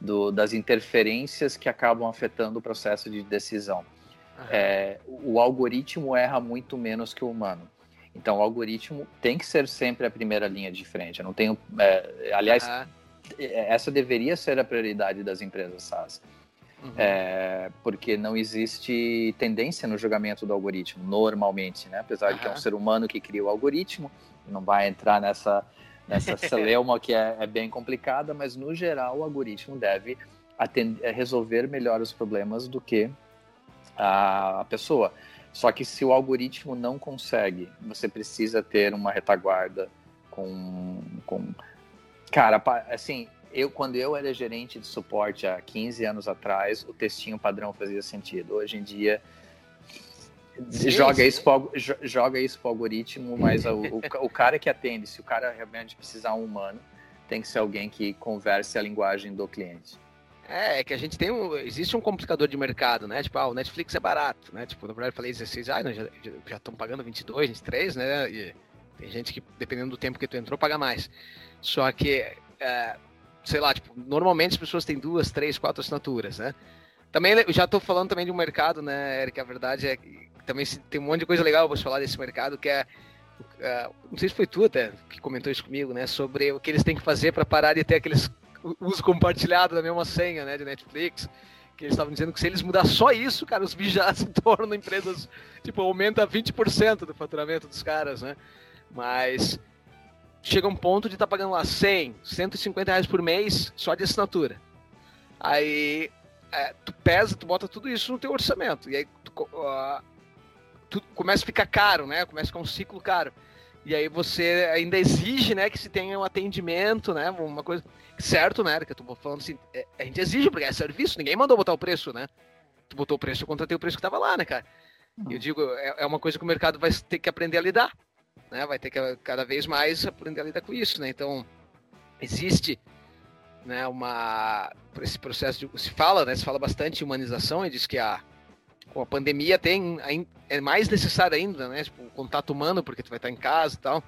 do, das interferências que acabam afetando o processo de decisão. Uhum. É, o algoritmo erra muito menos que o humano. Então, o algoritmo tem que ser sempre a primeira linha de frente. Eu não tenho, é, aliás, uhum. essa deveria ser a prioridade das empresas SaaS. Uhum. É, porque não existe tendência no julgamento do algoritmo, normalmente, né? Apesar de que é um ser humano que cria o algoritmo, não vai entrar nessa nessa celeuma que é, é, bem complicada, mas no geral o algoritmo deve atender, é, resolver melhor os problemas do que a pessoa. Só que se o algoritmo não consegue, você precisa ter uma retaguarda com, com... cara, assim, eu quando eu era gerente de suporte há 15 anos atrás, o textinho padrão fazia sentido. Hoje em dia joga. Isso pro, joga isso pro algoritmo, mas o, o, o, cara que atende, se o cara realmente precisar um humano, tem que ser alguém que converse a linguagem do cliente. É, é que a gente tem um. Existe um complicador de mercado, né? Tipo, ah, o Netflix é barato, né? Tipo, na verdade eu falei 16, ah, já estão pagando 22, 23, né? E tem gente que, dependendo do tempo que tu entrou, paga mais. Só que, é, sei lá, tipo, normalmente as pessoas têm duas, três, quatro assinaturas, né? Também já estou falando também de um mercado, né, Eric? A verdade é que também tem um monte de coisa legal para falar desse mercado, que é, uh, não sei se foi tu até que comentou isso comigo, né, sobre o que eles têm que fazer para parar de ter aqueles uso compartilhado da mesma senha, né, de Netflix, que eles estavam dizendo que se eles mudar só isso, cara, os bichos já se tornam empresas, tipo, aumenta 20% do faturamento dos caras, né, mas chega um ponto de estar tá pagando lá 100, 150 reais por mês só de assinatura. Aí é, tu pesa, tu bota tudo isso no teu orçamento. E aí tu, uh, tudo começa a ficar caro, né? Começa a ficar um ciclo caro. E aí você ainda exige, né, que se tenha um atendimento, né? Uma coisa. Certo, né, que eu tô falando assim, é, a gente exige, porque é serviço, ninguém mandou botar o preço, né? Tu botou o preço, eu contratei o preço que tava lá, né, cara? Uhum. Eu digo, é, é uma coisa que o mercado vai ter que aprender a lidar, né? Vai ter que cada vez mais aprender a lidar com isso, né? Então, existe né, uma esse processo de, se fala, né, se fala bastante de humanização e diz que a com a pandemia tem é mais necessário ainda, né? Tipo, o contato humano, porque tu vai estar em casa e tal.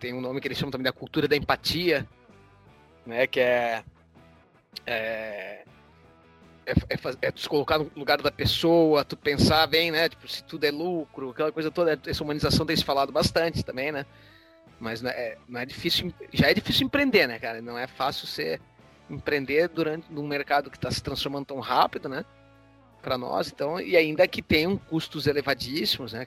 Tem um nome que eles chamam também da cultura da empatia, né? Que é é, é, é, é tu se colocar no lugar da pessoa, tu pensar bem, né? Tipo, se tudo é lucro, aquela coisa toda. Essa humanização tem se falado bastante também, né? Mas não é, não é difícil, já é difícil empreender, né, cara? Não é fácil ser empreender durante num mercado que está se transformando tão rápido, né? Para nós, então, e ainda que tenham custos elevadíssimos, né,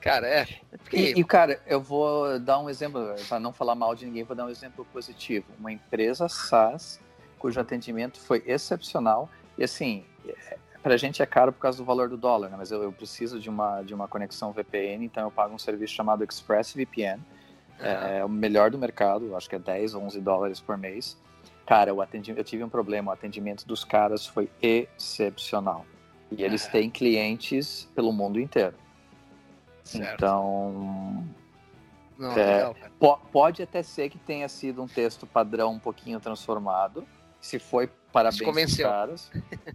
cara? é. E, e, cara, eu vou dar um exemplo, para não falar mal de ninguém, vou dar um exemplo positivo. Uma empresa SaaS cujo atendimento foi excepcional e assim, para a gente é caro por causa do valor do dólar, né? mas eu, eu, preciso de uma, de uma conexão VPN, então eu pago um serviço chamado ExpressVPN, uhum. é, é, o melhor do mercado, acho que é 10, 11 dólares por mês. Cara, o atendimento, eu tive um problema, o atendimento dos caras foi excepcional. E eles é. têm clientes pelo mundo inteiro. Certo. Então. Não, é, legal, po pode até ser que tenha sido um texto padrão um pouquinho transformado. Se foi, parabéns caras.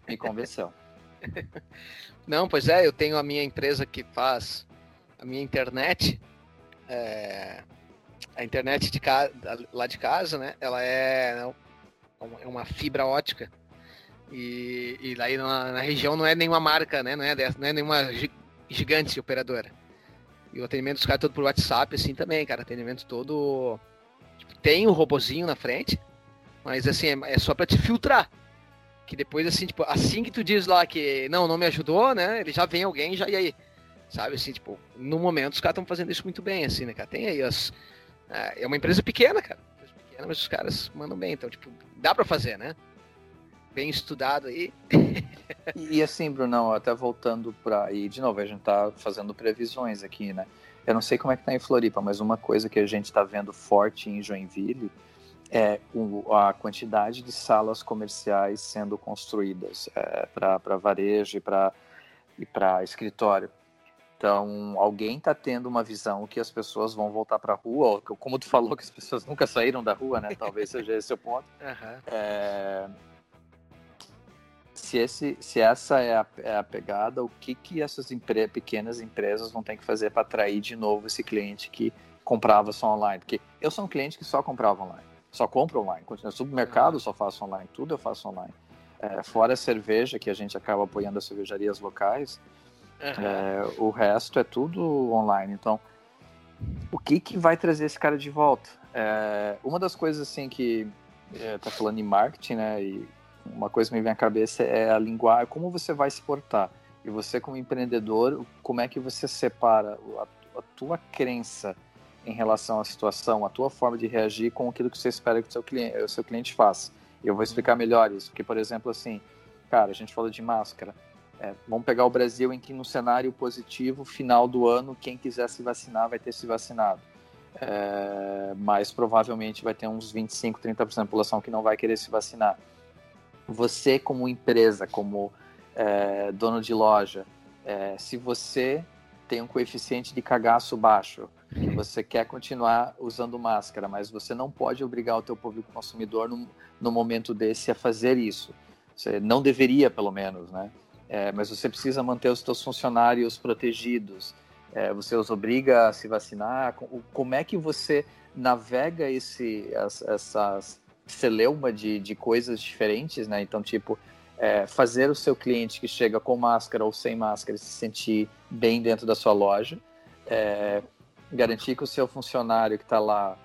Me convenceu. Não, pois é, eu tenho a minha empresa que faz a minha internet. É, a internet de casa, lá de casa, né? Ela é, é uma fibra ótica e, e daí na, na, região não é nenhuma marca, né? Não é, dessa, não é nenhuma gigante operadora. E o atendimento dos caras todo por WhatsApp, assim também, cara. Atendimento todo. Tipo, tem o um robozinho na frente, mas assim, é, é só para te filtrar. Que depois, assim, tipo, assim que tu diz lá que não, não me ajudou, né? Ele já vem alguém já e aí. Sabe assim, tipo, no momento os caras estão fazendo isso muito bem, assim, né, cara? Tem aí as. É, é uma empresa pequena, cara. Empresa pequena, mas os caras mandam bem. Então, tipo, dá pra fazer, né? Bem estudado aí. e, e, assim, Brunão, até voltando para. E de novo, a gente tá fazendo previsões aqui, né? Eu não sei como é que tá em Floripa, mas uma coisa que a gente está vendo forte em Joinville é a quantidade de salas comerciais sendo construídas é, para varejo e para e escritório. Então, alguém está tendo uma visão que as pessoas vão voltar para a rua, como tu falou que as pessoas nunca saíram da rua, né? Talvez seja esse o ponto. Uhum. É... Se, esse, se essa é a, é a pegada, o que, que essas empre... pequenas empresas vão ter que fazer para atrair de novo esse cliente que comprava só online? Porque eu sou um cliente que só comprava online, só compro online. No supermercado só faço online, tudo eu faço online. É, fora a cerveja, que a gente acaba apoiando as cervejarias locais, uhum. é, o resto é tudo online. Então, o que, que vai trazer esse cara de volta? É, uma das coisas assim que é, tá falando em marketing, né? E uma coisa que me vem à cabeça é a linguagem, como você vai se portar. E você como empreendedor, como é que você separa a, a tua crença em relação à situação, a tua forma de reagir com aquilo que você espera que o seu cliente, o seu cliente faça. Eu vou explicar melhor isso, porque, por exemplo, assim, cara, a gente falou de máscara. É, vamos pegar o Brasil em que no cenário positivo, final do ano, quem quiser se vacinar vai ter se vacinado. É, mas provavelmente vai ter uns 25, 30% da população que não vai querer se vacinar. Você, como empresa, como é, dono de loja, é, se você tem um coeficiente de cagaço baixo, você quer continuar usando máscara, mas você não pode obrigar o teu público consumidor no, no momento desse a fazer isso. Você não deveria, pelo menos, né? É, mas você precisa manter os teus funcionários protegidos. É, você os obriga a se vacinar. Como é que você navega esse, essas celeuma de, de coisas diferentes, né? Então, tipo, é, fazer o seu cliente que chega com máscara ou sem máscara se sentir bem dentro da sua loja, é, garantir que o seu funcionário que está lá,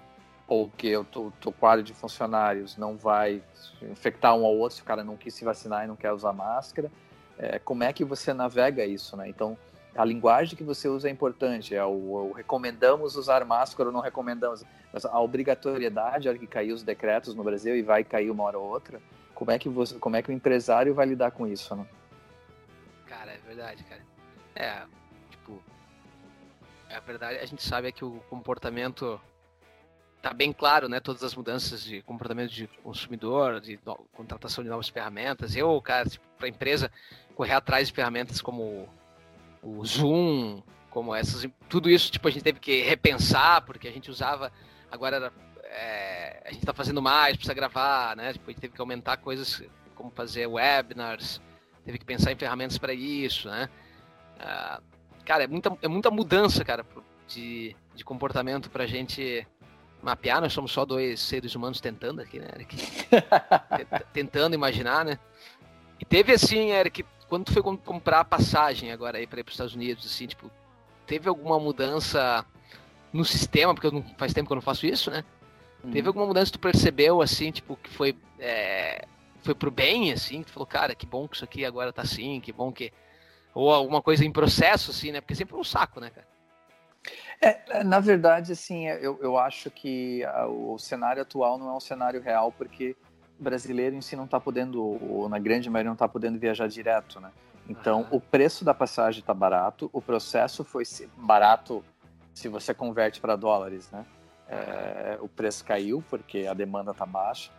ou que o teu quadro de funcionários não vai infectar um ao outro se o cara não quis se vacinar e não quer usar máscara. É, como é que você navega isso, né? Então, a linguagem que você usa é importante. É o, o recomendamos usar máscara ou não recomendamos. Mas a obrigatoriedade, a hora que cair os decretos no Brasil e vai cair uma hora ou outra, como é que você, como é que o empresário vai lidar com isso, né? Cara, é verdade, cara. É, tipo, é a verdade, a gente sabe é que o comportamento tá bem claro, né? Todas as mudanças de comportamento de consumidor, de no, contratação de novas ferramentas. Eu, cara, tipo, a empresa correr atrás de ferramentas como o Zoom, como essas, tudo isso, tipo, a gente teve que repensar porque a gente usava, agora era, é, a gente está fazendo mais, precisa gravar, né? Tipo, a gente teve que aumentar coisas como fazer webinars, teve que pensar em ferramentas para isso, né? Uh, cara, é muita, é muita mudança, cara, de, de comportamento pra gente mapear. Nós somos só dois seres humanos tentando aqui, né, Eric? tentando imaginar, né? E teve assim, Eric, quando tu foi comprar a passagem agora aí para ir para os Estados Unidos, assim, tipo, teve alguma mudança no sistema, porque não, faz tempo que eu não faço isso, né? Uhum. Teve alguma mudança que tu percebeu, assim, tipo, que foi, é, foi pro bem, assim, que tu falou, cara, que bom que isso aqui agora tá assim, que bom que ou alguma coisa em processo, assim, né? Porque sempre é um saco, né, cara? É, na verdade, assim, eu, eu acho que a, o cenário atual não é um cenário real, porque brasileiro em si não está podendo, ou na grande maioria, não está podendo viajar direto, né? Então, o preço da passagem está barato, o processo foi barato se você converte para dólares, né? É, o preço caiu porque a demanda está baixa.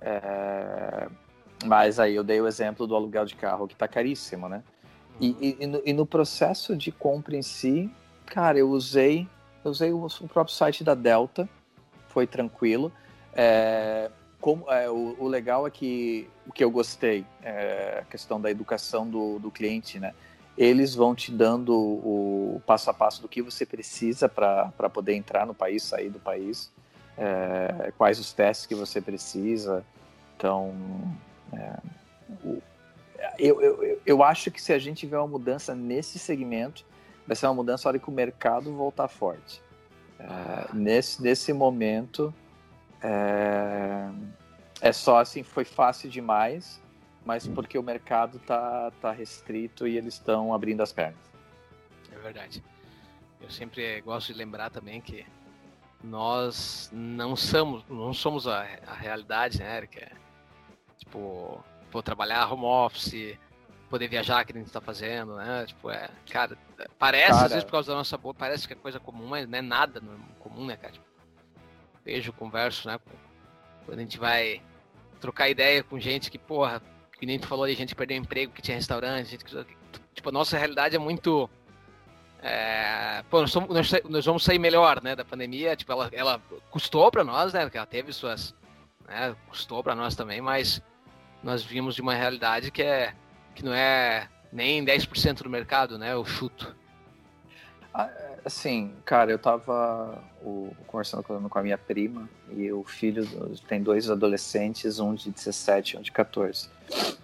É, mas aí eu dei o exemplo do aluguel de carro que está caríssimo, né? E, e, e, no, e, no, processo de compra em si, cara, eu usei, eu usei o, o próprio site da Delta, foi tranquilo. É, como, é, o, o, legal é que o que eu gostei, é a questão da educação do, do cliente, né? Eles vão te dando o passo a passo do que você precisa para poder entrar no país, sair do país, é, quais os testes que você precisa. Então, é, o, eu, eu, eu acho que se a gente tiver uma mudança nesse segmento, vai ser uma mudança na hora que o mercado voltar forte. É, nesse, nesse momento, é, é só assim, foi fácil demais, mas porque o mercado tá, tá restrito e eles estão abrindo as pernas. É verdade. Eu sempre gosto de lembrar também que nós não somos, não somos a, a realidade, né, Eric? É, tipo, pô, trabalhar home office, poder viajar que a gente tá fazendo, né? Tipo, é, cara, parece, cara... às vezes por causa da nossa boa, parece que é coisa comum, mas não é nada comum, né, cara? Tipo, vejo, converso, né? Quando a gente vai trocar ideia com gente que, porra, que nem tu falou ali, gente que perdeu emprego, que tinha restaurante, gente que. Tipo, a nossa realidade é muito. É, pô, nós, somos, nós, vamos sair melhor, né, da pandemia. Tipo, ela, ela custou para nós, né? Porque ela teve suas. Né, custou para nós também, mas nós vimos de uma realidade que é que não é nem 10% do mercado, né? Eu chuto. Ah, assim, cara, eu tava o, conversando com, a minha prima e o filho tem dois adolescentes, um de 17 e um de 14.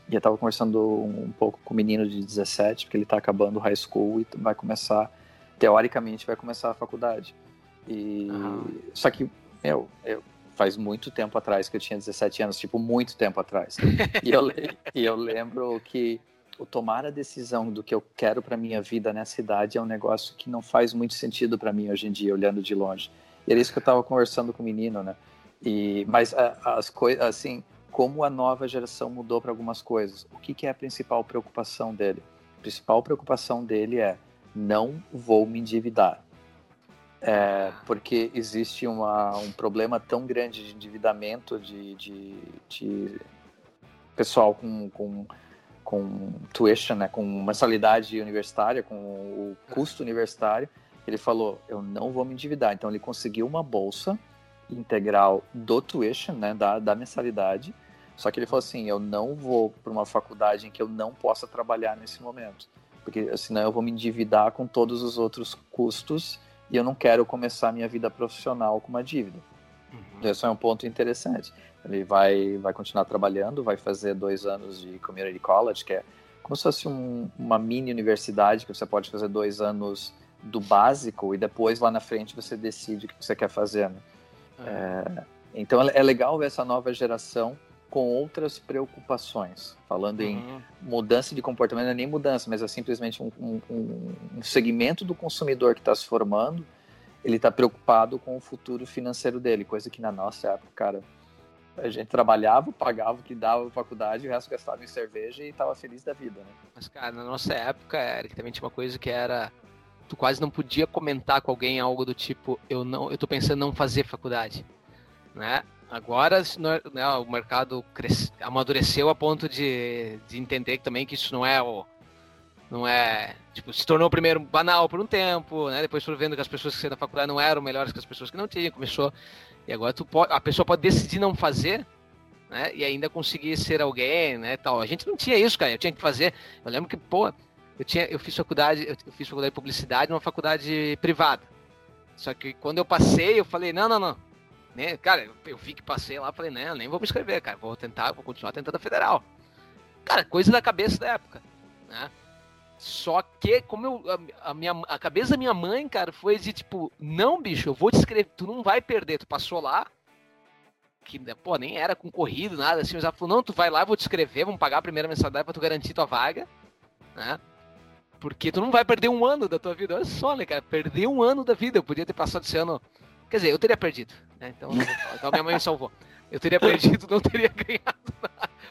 E eu tava conversando um, um pouco com o menino de 17, porque ele tá acabando o high school e vai começar, teoricamente, vai começar a faculdade. E uhum. só que, meu, eu faz muito tempo atrás que eu tinha 17 anos, tipo, muito tempo atrás. e, eu, e eu lembro que o tomar a decisão do que eu quero para minha vida nessa idade é um negócio que não faz muito sentido para mim hoje em dia, olhando de longe. E era isso que eu estava conversando com o menino, né? E, mas as coisas, assim, como a nova geração mudou para algumas coisas. O que, que é a principal preocupação dele? A principal preocupação dele é não vou me endividar. É, porque existe uma, um problema tão grande de endividamento de, de, de pessoal com, com com tuition, né, com mensalidade universitária, com o custo universitário, ele falou, eu não vou me endividar. Então ele conseguiu uma bolsa integral do tuition, né, da, da mensalidade, só que ele falou assim, eu não vou para uma faculdade em que eu não possa trabalhar nesse momento, porque senão eu vou me endividar com todos os outros custos e eu não quero começar minha vida profissional com uma dívida. Uhum. Esse é um ponto interessante. Ele vai, vai continuar trabalhando, vai fazer dois anos de community college, que é como se fosse um, uma mini universidade, que você pode fazer dois anos do básico e depois lá na frente você decide o que você quer fazer. Né? É. É, então é legal ver essa nova geração com outras preocupações. Falando uhum. em mudança de comportamento, não é nem mudança, mas é simplesmente um, um, um segmento do consumidor que está se formando, ele está preocupado com o futuro financeiro dele, coisa que na nossa época, cara, a gente trabalhava, pagava o que dava faculdade, o resto gastava em cerveja e tava feliz da vida, né? Mas, cara, na nossa época, Eric, também tinha uma coisa que era. Tu quase não podia comentar com alguém algo do tipo, eu não, eu tô pensando em não fazer faculdade, né? Agora né, o mercado cresce, amadureceu a ponto de, de entender também que isso não é o. Não é. Tipo, se tornou primeiro banal por um tempo, né? Depois foram vendo que as pessoas que saíram da faculdade não eram melhores que as pessoas que não tinham. Começou e agora tu pode, a pessoa pode decidir não fazer, né? E ainda conseguir ser alguém, né? Tal. A gente não tinha isso, cara. Eu tinha que fazer. Eu lembro que, pô, eu tinha, eu fiz faculdade, eu fiz faculdade de publicidade numa faculdade privada. Só que quando eu passei, eu falei, não, não, não. Né? Cara, eu, eu vi que passei lá, falei, não, nem vou me inscrever, cara. Vou tentar, vou continuar tentando a federal. Cara, coisa da cabeça da época, né? Só que, como eu. A, a, minha, a cabeça da minha mãe, cara, foi de tipo, não, bicho, eu vou te escrever, tu não vai perder, tu passou lá. Que, né, pô, nem era concorrido, nada assim, mas ela falou, não, tu vai lá, eu vou te escrever, vamos pagar a primeira mensalidade pra tu garantir tua vaga, né? Porque tu não vai perder um ano da tua vida. Olha só, né, cara? Perder um ano da vida. Eu podia ter passado esse ano. Quer dizer, eu teria perdido. Né? Então, então minha mãe me salvou. Eu teria perdido, não teria ganhado.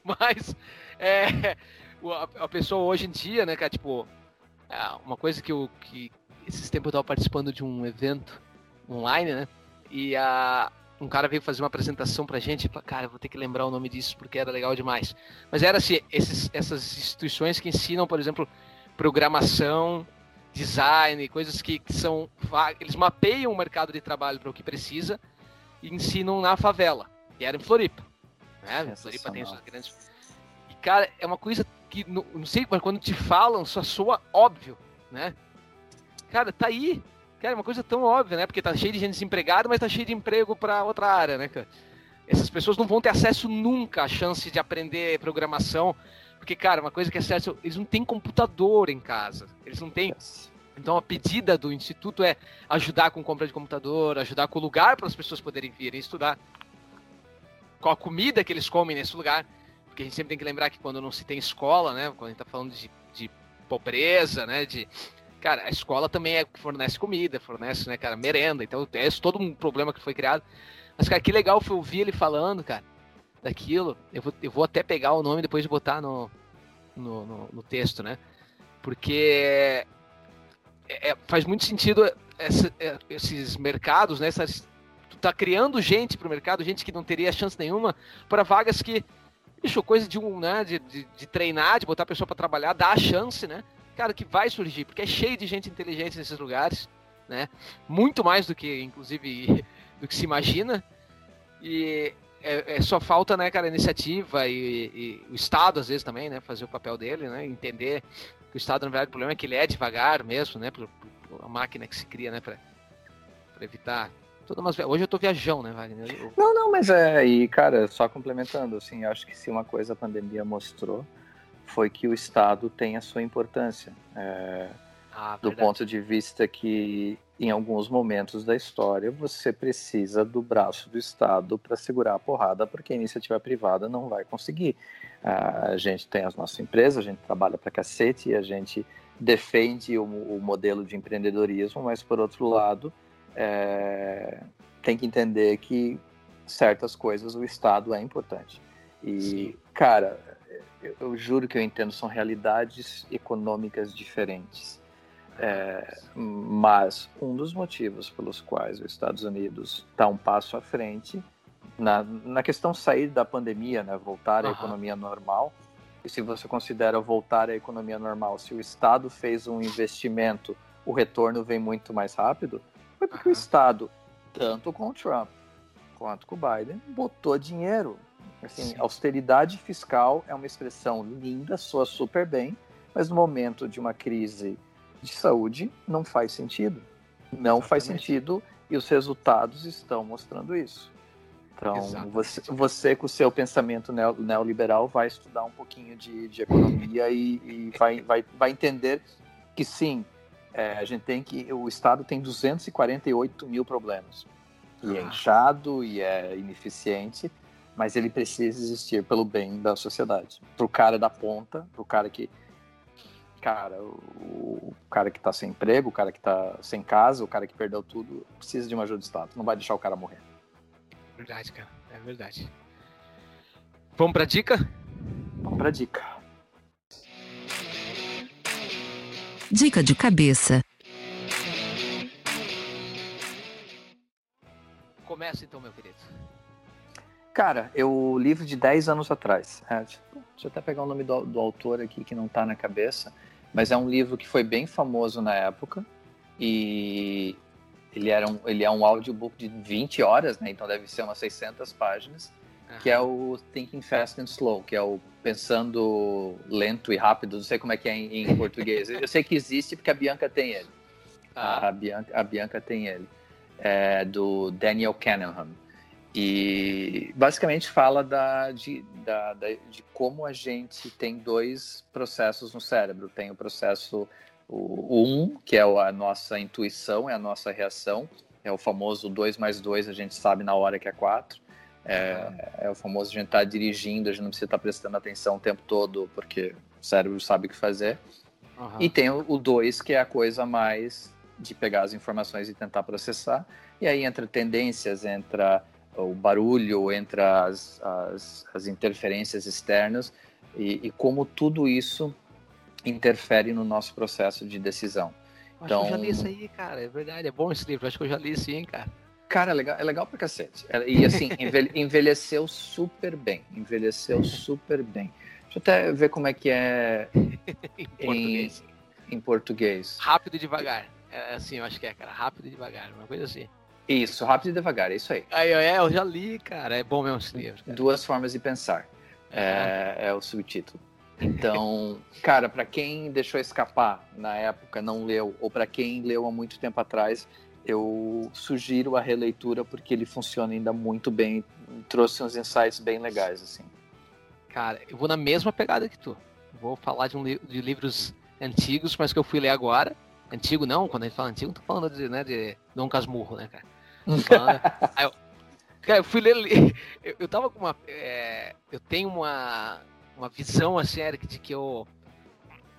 Mas, é, a, pessoa hoje em dia, né, cara, tipo, é, uma coisa que eu, que esses tempos eu tava participando de um evento online, né, e a, um cara veio fazer uma apresentação pra gente, e cara, eu vou ter que lembrar o nome disso porque era legal demais. Mas era assim, esses, essas instituições que ensinam, por exemplo, programação, design, coisas que, que são. Eles mapeiam o mercado de trabalho para o que precisa e ensinam na favela. E era em Floripa. Né? Floripa tem essas grandes. Cara, é uma coisa que não, não sei, mas quando te falam, só soa óbvio, né? Cara, tá aí. Cara, é uma coisa tão óbvia, né? Porque tá cheio de gente desempregada, mas tá cheio de emprego para outra área, né, cara? Essas pessoas não vão ter acesso nunca à chance de aprender programação. Porque, cara, uma coisa que é certa, eles não têm computador em casa. Eles não têm. Então a pedida do instituto é ajudar com compra de computador, ajudar com o lugar para as pessoas poderem vir e estudar. Com a comida que eles comem nesse lugar. Porque a gente sempre tem que lembrar que quando não se tem escola, né? Quando a gente tá falando de, de pobreza, né? De, cara, a escola também é, fornece comida, fornece, né, cara, merenda. Então é todo um problema que foi criado. Mas, cara, que legal foi ouvir ele falando, cara. daquilo. Eu vou, eu vou até pegar o nome depois de botar no, no, no, no texto, né? Porque é, é faz muito sentido essa, é, esses mercados, né? Essas, tu tá criando gente para o mercado, gente que não teria chance nenhuma, para vagas que, bicho, coisa de um, né? De, de, de treinar, de botar a pessoa para trabalhar, dá a chance, né? Cara, que vai surgir, porque é cheio de gente inteligente nesses lugares, né? Muito mais do que, inclusive, do que se imagina. E é, é, só falta, né, cara, iniciativa e, e, o Estado, às vezes, também, né, fazer o papel dele, né, entender que o Estado, na verdade, o problema é que ele é devagar mesmo, né, por, por a máquina que se cria, né, para evitar umas... Hoje eu tô viajão, né, Wagner? Eu... Não, não, mas é, e, cara, só complementando, assim, acho que se uma coisa a pandemia mostrou foi que o Estado tem a sua importância. É, ah, do ponto de vista que em alguns momentos da história, você precisa do braço do Estado para segurar a porrada, porque a iniciativa privada não vai conseguir. A gente tem as nossas empresas, a gente trabalha para cacete a gente defende o, o, modelo de empreendedorismo, mas, por outro lado, é, tem que entender que certas coisas o Estado é importante. E, Sim. cara, eu, eu juro que eu entendo, são realidades econômicas diferentes é, mas um dos motivos pelos quais os Estados Unidos está um passo à frente na, na questão sair da pandemia, né, voltar à economia normal, e se você considera voltar à economia normal, se o Estado fez um investimento, o retorno vem muito mais rápido, foi porque o Estado, tanto com o Trump quanto com o Biden, botou dinheiro. Assim, austeridade fiscal é uma expressão linda, soa super bem, mas no momento de uma crise de saúde não faz sentido. Não Exatamente. faz sentido e os resultados estão mostrando isso. Então, você, você, com o seu pensamento neoliberal vai estudar um pouquinho de, de economia e, e vai, vai, vai entender que sim, é, a gente tem que. O Estado tem 248 mil problemas. E é ah. inchado e é ineficiente, mas ele precisa existir pelo bem da sociedade. Para o cara da ponta, para o cara que cara, o, o cara que tá sem emprego, o cara que tá sem casa, o cara que perdeu tudo, precisa de uma ajuda de Estado. Não vai deixar o cara morrer. Verdade, cara. É verdade. Vamos pra dica? Vamos pra dica. Dica de cabeça. Começa então, meu querido. Cara, eu livro de 10 anos atrás. É, deixa, deixa, eu até pegar o nome do, do autor aqui que não tá na cabeça. Mas é um livro que foi bem famoso na época e ele, era um, ele é um audiobook de 20 horas, né? Então deve ser umas 600 páginas, que é o Thinking Fast and Slow, que é o Pensando Lento e Rápido, não sei como é que é em, em português. Eu sei que existe porque a Bianca tem ele. Ah. A, Bianca, a Bianca tem ele. É do Daniel Kahneman. E basicamente fala da, de, da, da, de como a gente tem dois processos no cérebro. Tem o processo o, o um, que é a nossa intuição, é a nossa reação. É o famoso 2 mais 2, a gente sabe na hora que é 4. É, é, o famoso a gente estar tá dirigindo, a gente não precisa estar tá prestando atenção o tempo todo, porque o cérebro sabe o que fazer. Uhum. E tem o 2, que é a coisa mais de pegar as informações e tentar processar. E aí entra tendências, entra o barulho, entre as, as, as interferências externas e, e, como tudo isso interfere no nosso processo de decisão. Acho então, que eu já li isso aí, cara, é verdade, é bom esse livro, acho que eu já li isso aí, cara. Cara, é legal, é legal pra cacete. É, e assim, envelheceu super bem, envelheceu super bem. Deixa eu até ver como é que é em, português. Em, em português. Rápido e devagar. É assim, eu acho que é, cara, rápido e devagar, uma coisa assim. Isso, rápido e devagar, é isso aí. Aí, é, eu já li, cara. É bom mesmo esse livro. Cara. Duas formas de pensar. É, é o subtítulo. Então, cara, para quem deixou escapar na época, não leu, ou para quem leu há muito tempo atrás, eu sugiro a releitura porque ele funciona ainda muito bem, trouxe uns insights bem legais, assim. Cara, eu vou na mesma pegada que tu. Vou falar de, um li de livros antigos, mas que eu fui ler agora. Antigo não, quando a gente fala antigo, tô falando de, né, de Dom Casmurro, né, cara? Aí eu, cara, eu fui ler. Eu, eu tava com uma. É, eu tenho uma, uma visão assim, Eric, de que eu.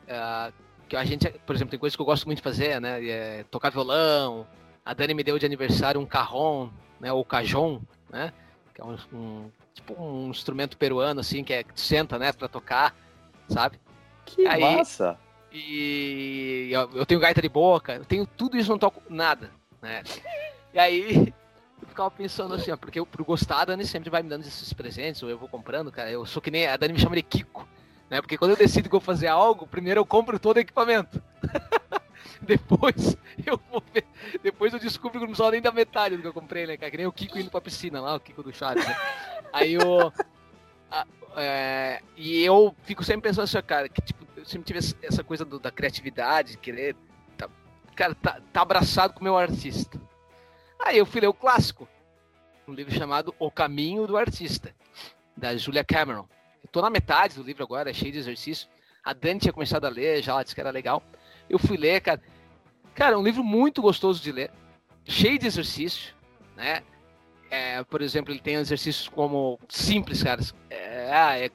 Uh, que a gente, por exemplo, tem coisas que eu gosto muito de fazer, né? É, tocar violão. A Dani me deu de aniversário um carrom, né? Ou cajon, né? Que é um, um tipo um instrumento peruano, assim, que é que senta, né, pra tocar, sabe? Que Aí- massa! E eu eu tenho gaita de boca, eu tenho tudo isso, não toco nada, né? E aí eu ficava pensando assim, ó, porque eu, por gostar, a Dani sempre vai me dando esses presentes, ou eu vou comprando, cara. Eu sou que nem. A Dani me chama de Kiko, né? Porque quando eu decido que eu vou fazer algo, primeiro eu compro todo o equipamento. depois eu vou ver. Depois eu descubro que não precisava nem da metade do que eu comprei, né, cara? Que nem o Kiko indo pra piscina lá, o Kiko do Chaves, né? Aí eu. a- é, e eu fico sempre pensando assim, cara, que tipo, eu sempre tive essa- essa coisa do- da criatividade, querer. Tá, cara, tá, tá abraçado com o meu artista. Aí eu fui ler o clássico, um livro chamado O Caminho do Artista, da Julia Cameron. Eu tô na metade do livro agora, é cheio de exercício. A Dani tinha começado a ler, já ela disse que era legal. Eu fui ler, cara. Cara, é um livro muito gostoso de ler, cheio de exercício, né? É, por exemplo, ele tem exercícios como simples, cara. É, ah, é,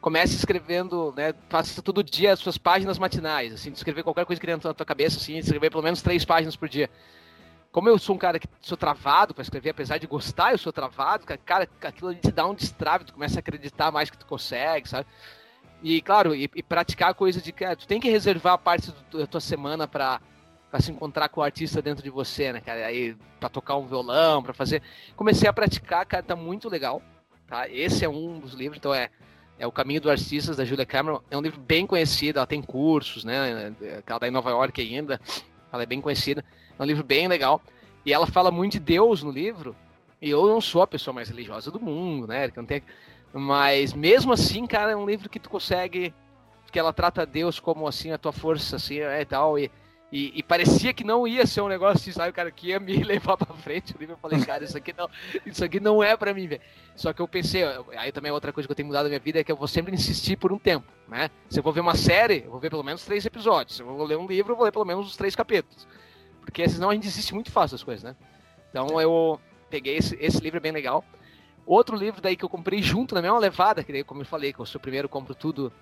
comece escrevendo, né? Faça todo dia as suas páginas matinais, assim, de escrever qualquer coisa que dentro da tua cabeça, assim, escrever pelo menos três páginas por dia. Como eu sou um cara que sou travado para escrever, apesar de gostar, eu sou travado, cara, cara, aquilo ali te dá um destrave, tu começa a acreditar mais que tu consegue, sabe? E claro, e, e praticar a coisa de que ah, tu tem que reservar parte do- da tua semana para para se encontrar com o artista dentro de você, né, cara? Aí para tocar um violão, para fazer. Comecei a praticar, cara, tá muito legal, tá? Esse é um dos livros, então é é o Caminho do Artistas da Julia Cameron. É um livro bem conhecido, ela tem cursos, né? Ela tá em Nova York ainda, ela é bem conhecida. É um livro bem legal. E ela fala muito de Deus no livro. E eu não sou a pessoa mais religiosa do mundo, né? Que não tem... Mas mesmo assim, cara, é um livro que tu consegue. Que ela trata Deus como assim, a tua força, assim, é, e tal. E, e, e parecia que não ia ser um negócio assim, sabe, cara, que ia me levar pra frente. O livro eu falei, cara, isso aqui não, isso aqui não é pra mim, velho. Só que eu pensei, aí também é outra coisa que eu tenho mudado na minha vida é que eu vou sempre insistir por um tempo, né? Se eu vou ver uma série, eu vou ver pelo menos três episódios. Se eu vou ler um livro, eu vou ler pelo menos os três capítulos. Porque senão a gente desiste muito fácil das coisas, né? Então eu peguei esse, esse livro é bem legal. Outro livro daí que eu comprei junto na mesma levada, que daí, como eu falei, que eu sou o primeiro, compro tudo.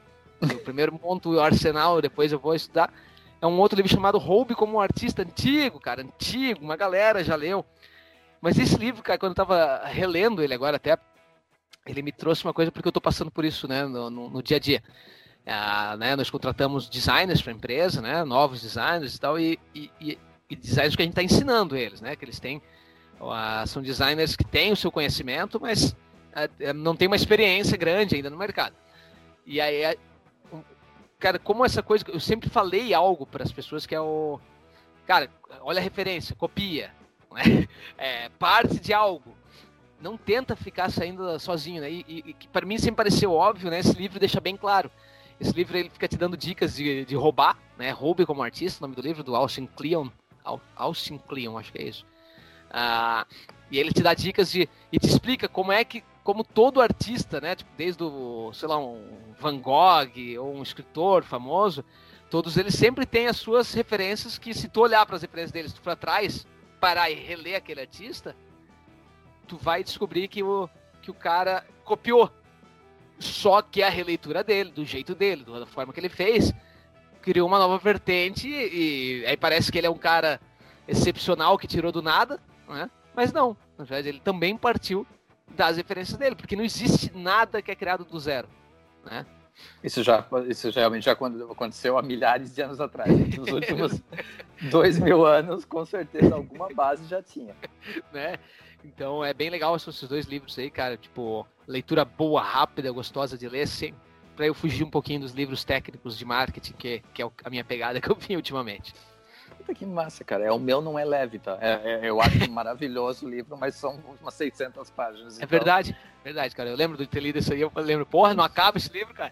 Eu primeiro monto o arsenal, depois eu vou estudar. É um outro livro chamado Roube como um Artista Antigo, cara, antigo, uma galera já leu. Mas esse livro, cara, quando eu tava relendo ele agora até, ele me trouxe uma coisa porque eu tô passando por isso, né, no, no, no dia a dia. Ah, né, nós contratamos designers para a empresa, né, novos designers e tal, e, e, e- e designers que a gente está ensinando eles, né, que eles têm, são designers que têm o seu conhecimento, mas ah, eh, não tem uma experiência grande ainda no mercado. E aí, um- cara, como essa coisa, eu sempre falei algo para as pessoas que é o, cara, olha a referência, copia, né? É, parte de algo. Não tenta ficar saindo sozinho, né? E, e- e para mim sempre pareceu óbvio, né? Esse livro deixa bem claro. Esse livro ele fica te dando dicas de, de roubar, né? Roube como artista, o nome do livro do Austin Kleon, Au- Austin Kleon, acho que é isso. Ah, e ele te dá dicas de e te explica como é que como todo artista, né, tipo, desde o, sei lá, um Van Gogh ou um escritor famoso, todos eles sempre têm as suas referências que se tu olhar para as referências deles, tu for atrás, parar e reler aquele artista, tu vai descobrir que o que o cara copiou. Só que a releitura dele, do jeito dele, da forma que ele fez, criou uma nova vertente e aí parece que ele é um cara excepcional que tirou do nada, né? Mas não, na verdade ele também partiu das referências dele, porque não existe nada que é criado do zero, né? Isso já, isso realmente já aconteceu há milhares de anos atrás. Nos últimos dois mil anos, com certeza, alguma base já tinha. né? Então é bem legal esses dois livros aí, cara. Tipo, leitura boa, rápida, gostosa de ler, sem, pra eu fugir um pouquinho dos livros técnicos de marketing, que, que é a minha pegada que eu vi ultimamente. Puta que massa, cara. É, o meu não é leve, tá? É- é- eu acho maravilhoso o livro, mas são umas 600 páginas. É verdade, verdade, cara. Eu lembro de ter lido isso aí, eu lembro, porra, não acaba esse livro, cara.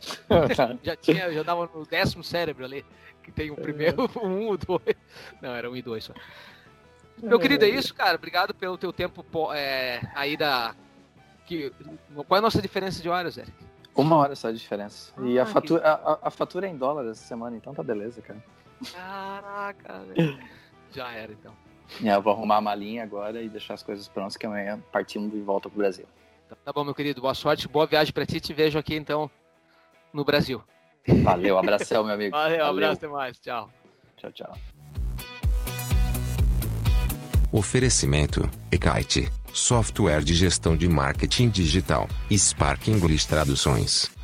então. Já tinha, já dava no décimo cérebro ali, que tem o primeiro, o um, dois. Não, era um e dois só. Meu querido, é isso, cara. Obrigado pelo teu tempo é, aí da. Que, qual é a nossa diferença de horas, Eric? Uma hora só de diferença. E Ah, a fatura, a, a- a fatura é em dólar essa semana, então tá beleza, cara. Caraca, velho. Já era, então. É, eu vou arrumar a malinha agora e deixar as coisas prontas, que amanhã partimos de volta pro Brasil. Tá bom, meu querido. Boa sorte, boa viagem pra ti. Te vejo aqui, então, no Brasil. Valeu, abração, meu amigo. Valeu, abraço, até mais. Tchau. Tchau, tchau. Oferecimento: Ekite. software de gestão de marketing digital, Spark English Traduções.